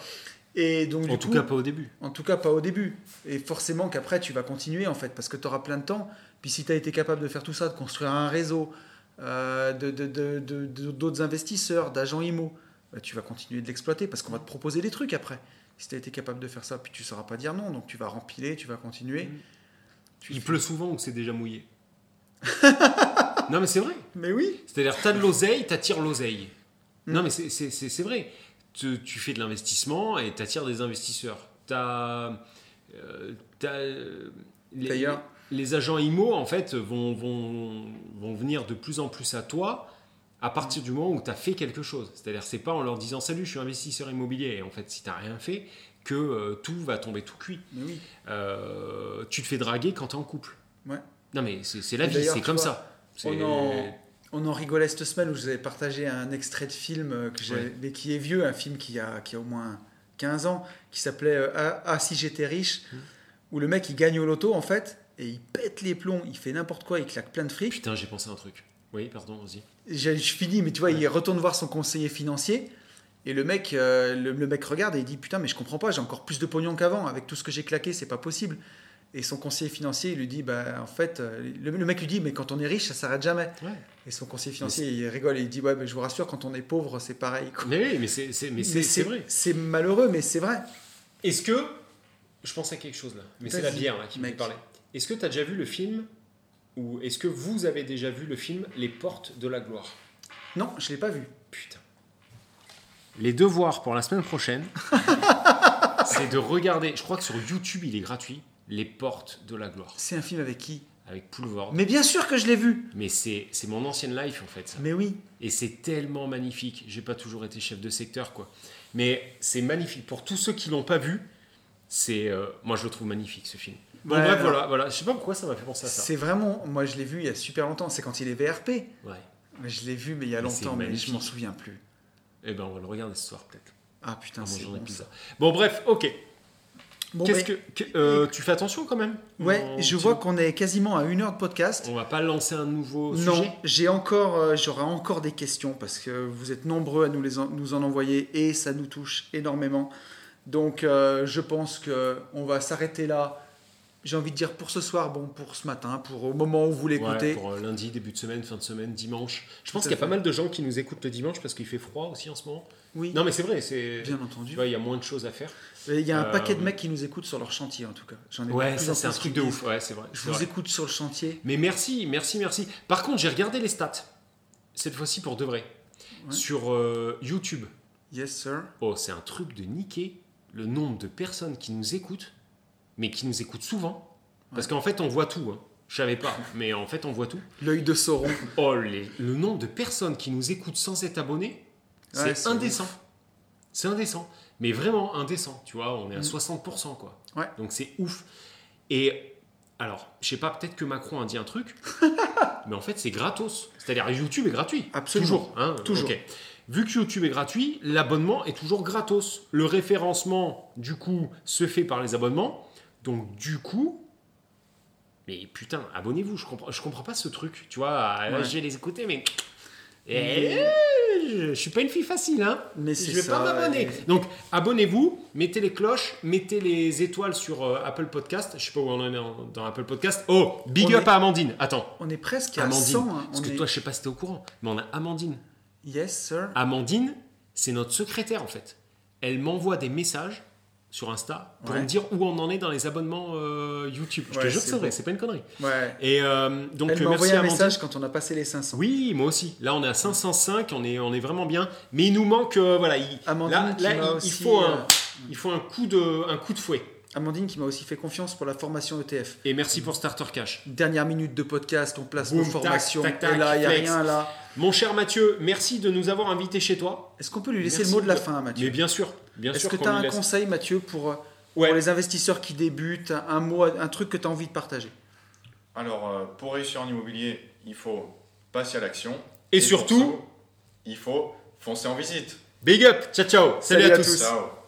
Et donc, En du tout coup, cas, pas au début. en tout cas, pas au début. Et forcément qu'après, tu vas continuer, en fait, parce que tu auras plein de temps. Puis si tu as été capable de faire tout ça, de construire un réseau, euh, de- de- de- d'autres investisseurs, d'agents IMO, bah, tu vas continuer de l'exploiter, parce qu'on va te proposer des trucs après. Si tu as été capable de faire ça, puis tu ne sauras pas dire non, donc tu vas rempiler, tu vas continuer. Tu Il fais- pleut souvent ou c'est déjà mouillé Non, mais c'est vrai. Mais oui, C'est-à-dire, t'as de l'oseille, t'attires l'oseille. Mm. Non, mais c'est- vrai. Tu, tu fais de l'investissement et t'attires des investisseurs. T'as. euh, euh, les agents IMO, en fait, vont, vont, vont venir de plus en plus à toi à partir du moment où tu as fait quelque chose. C'est-à-dire, c'est pas en leur disant Salut, je suis investisseur immobilier. Et en fait, si tu rien fait, que euh, tout va tomber tout cuit. oui. Euh, tu te fais draguer quand tu es en couple. Ouais. Non, mais c'est la vie, c'est comme vois, ça. On en, on en rigolait cette semaine où je vous avais partagé un extrait de film euh, que Ouais. mais qui est vieux, un film qui a, qui a au moins 15 ans, qui s'appelait ah, Ah, si j'étais riche, Mm. où le mec il gagne au loto en fait, et il pète les plombs, il fait n'importe quoi, il claque plein de fric. Putain, j'ai pensé à un truc. Oui, pardon, vas-y. Je, je finis, mais tu vois, il retourne voir son conseiller financier. Et le mec, euh, le, le mec regarde et il dit Putain, mais je comprends pas, j'ai encore plus de pognon qu'avant. Avec tout ce que j'ai claqué, c'est pas possible. Et son conseiller financier, il lui dit Bah, en fait, euh, le, le mec lui dit Mais quand on est riche, ça s'arrête jamais. Ouais. Et son conseiller financier, il rigole et il dit Ouais, mais je vous rassure, quand on est pauvre, c'est pareil. quoi. Mais oui, mais c'est vrai. C'est malheureux, mais c'est vrai. Est-ce que. Je pense à quelque chose là, mais c'est la bière là, qui mec. parler. Est-ce que tu as déjà vu le film Ou est-ce que vous avez déjà vu le film Les Portes de la Gloire? Non, je l'ai pas vu. Putain. Les devoirs pour la semaine prochaine, c'est de regarder. Je crois que sur YouTube, il est gratuit. Les Portes de la Gloire. C'est un film avec qui? Avec Poulvord. Mais bien sûr que je l'ai vu. Mais c'est c'est mon ancienne life en fait. Ça. Mais oui. Et c'est tellement magnifique. J'ai pas toujours été chef de secteur, quoi. Mais c'est magnifique. Pour tous ceux qui l'ont pas vu, c'est, euh, moi je le trouve magnifique ce film. Bon, Ouais, bref, alors- voilà, voilà. Je sais pas pourquoi ça m'a fait penser à ça. C'est vraiment. Moi, je l'ai vu il y a super longtemps. C'est quand il est VRP. Ouais. Je l'ai vu, mais il y a Mais longtemps, mais je m'en souviens plus. Eh ben, on va le regarder ce soir peut-être. Ah putain, c'est bon, ça. Bon, bref, ok. Bon, Qu'est-ce que, que- euh, tu fais attention quand même? Ouais, On- je vois qu'on est quasiment à une heure de podcast. On va pas lancer un nouveau Non, sujet? j'ai encore, euh, j'aurai encore des questions parce que vous êtes nombreux à nous, les en, nous en envoyer et ça nous touche énormément. Donc, euh, je pense que on va s'arrêter là. J'ai envie de dire pour ce soir, bon, pour ce matin, pour au moment où vous l'écoutez. Ouais, pour euh, lundi, début de semaine, fin de semaine, dimanche. Je pense qu'il y a pas mal de gens qui nous écoutent le dimanche parce qu'il fait froid aussi en ce moment. Oui, Non, mais c'est vrai, c'est. bien Tu entendu. vois, il y a moins de choses à faire. Il y a un Euh, paquet de mecs qui nous écoutent sur leur chantier en tout cas. J'en ai Ouais, ça c'est un truc de ouf. Ouais, c'est vrai. Je vous vrai. écoute sur le chantier. Mais merci, merci, merci. Par contre, j'ai regardé les stats. Cette fois-ci pour de vrai. Ouais. Sur euh, YouTube. Yes, sir. Oh, c'est un truc de niquer le nombre de personnes qui nous écoutent, mais qui nous écoutent souvent. Parce qu'en fait, on voit tout. Hein. Je savais pas, mais en fait, on voit tout. L'œil de Sauron. Oh, les- le nombre de personnes qui nous écoutent sans être abonnés, c'est Ouais, indécent. C'est indécent. Mais vraiment indécent. Tu vois, on est à Mm. 60%, quoi. Ouais. Donc c'est ouf. Et alors, je sais pas, peut-être que Macron a dit un truc, mais en fait, c'est gratos. C'est-à-dire, YouTube est gratuit. Absolument. Toujours. hein, Toujours. Vu que YouTube est gratuit, l'abonnement est toujours gratos. Le référencement, du coup, se fait par les abonnements. Donc, du coup. Mais putain, abonnez-vous, je comprends, je comprends pas ce truc. Tu vois, Ouais. je vais les écouter, mais. Mais- Eh, je, je suis pas une fille facile, hein. Mais Je vais ça. pas m'abonner. et- Donc, abonnez-vous, mettez les cloches, mettez les étoiles sur euh, Apple Podcast. Je sais pas où on en est dans Apple Podcast. Oh, big On up est- à Amandine. Attends, On est presque à Amandine. 100. hein. Parce On que est- toi, je sais pas si t'es au courant, mais on a Amandine. Yes, sir. Amandine, c'est notre secrétaire en fait. Elle m'envoie des messages sur Insta pour Ouais. me dire où on en est dans les abonnements euh, YouTube. Je te Ouais, jure que c'est vrai, c'est pas une connerie. Ouais. Et euh, donc, Elle m'a envoyé un Amandine. message quand on a passé les 500. Oui, moi aussi. Là, on est à 505, on est, on est vraiment bien. Mais il nous manque, euh, voilà, il, Amandine là, il, il faut un, il faut un coup de, un coup de fouet. Amandine qui m'a aussi fait confiance pour la formation ETF. Et merci pour Starter Cash. Dernière minute de podcast, on place Boum, nos formations. tac, tac, et là, il n'y a flex. rien là. Mon cher Mathieu, merci de nous avoir invités chez toi. Est-ce qu'on peut lui laisser Merci le mot de la de- fin, Mais Mathieu bien sûr, bien Est-ce sûr que qu'on tu as un laisse. conseil, Mathieu, pour, euh, Ouais. pour les investisseurs qui débutent Un mot, un truc que tu as envie de partager Alors, euh, pour réussir en immobilier, il faut passer à l'action. Et surtout- ça, il faut foncer en visite. Big up, ciao ciao, salut, Salut à à tous. tous. Ciao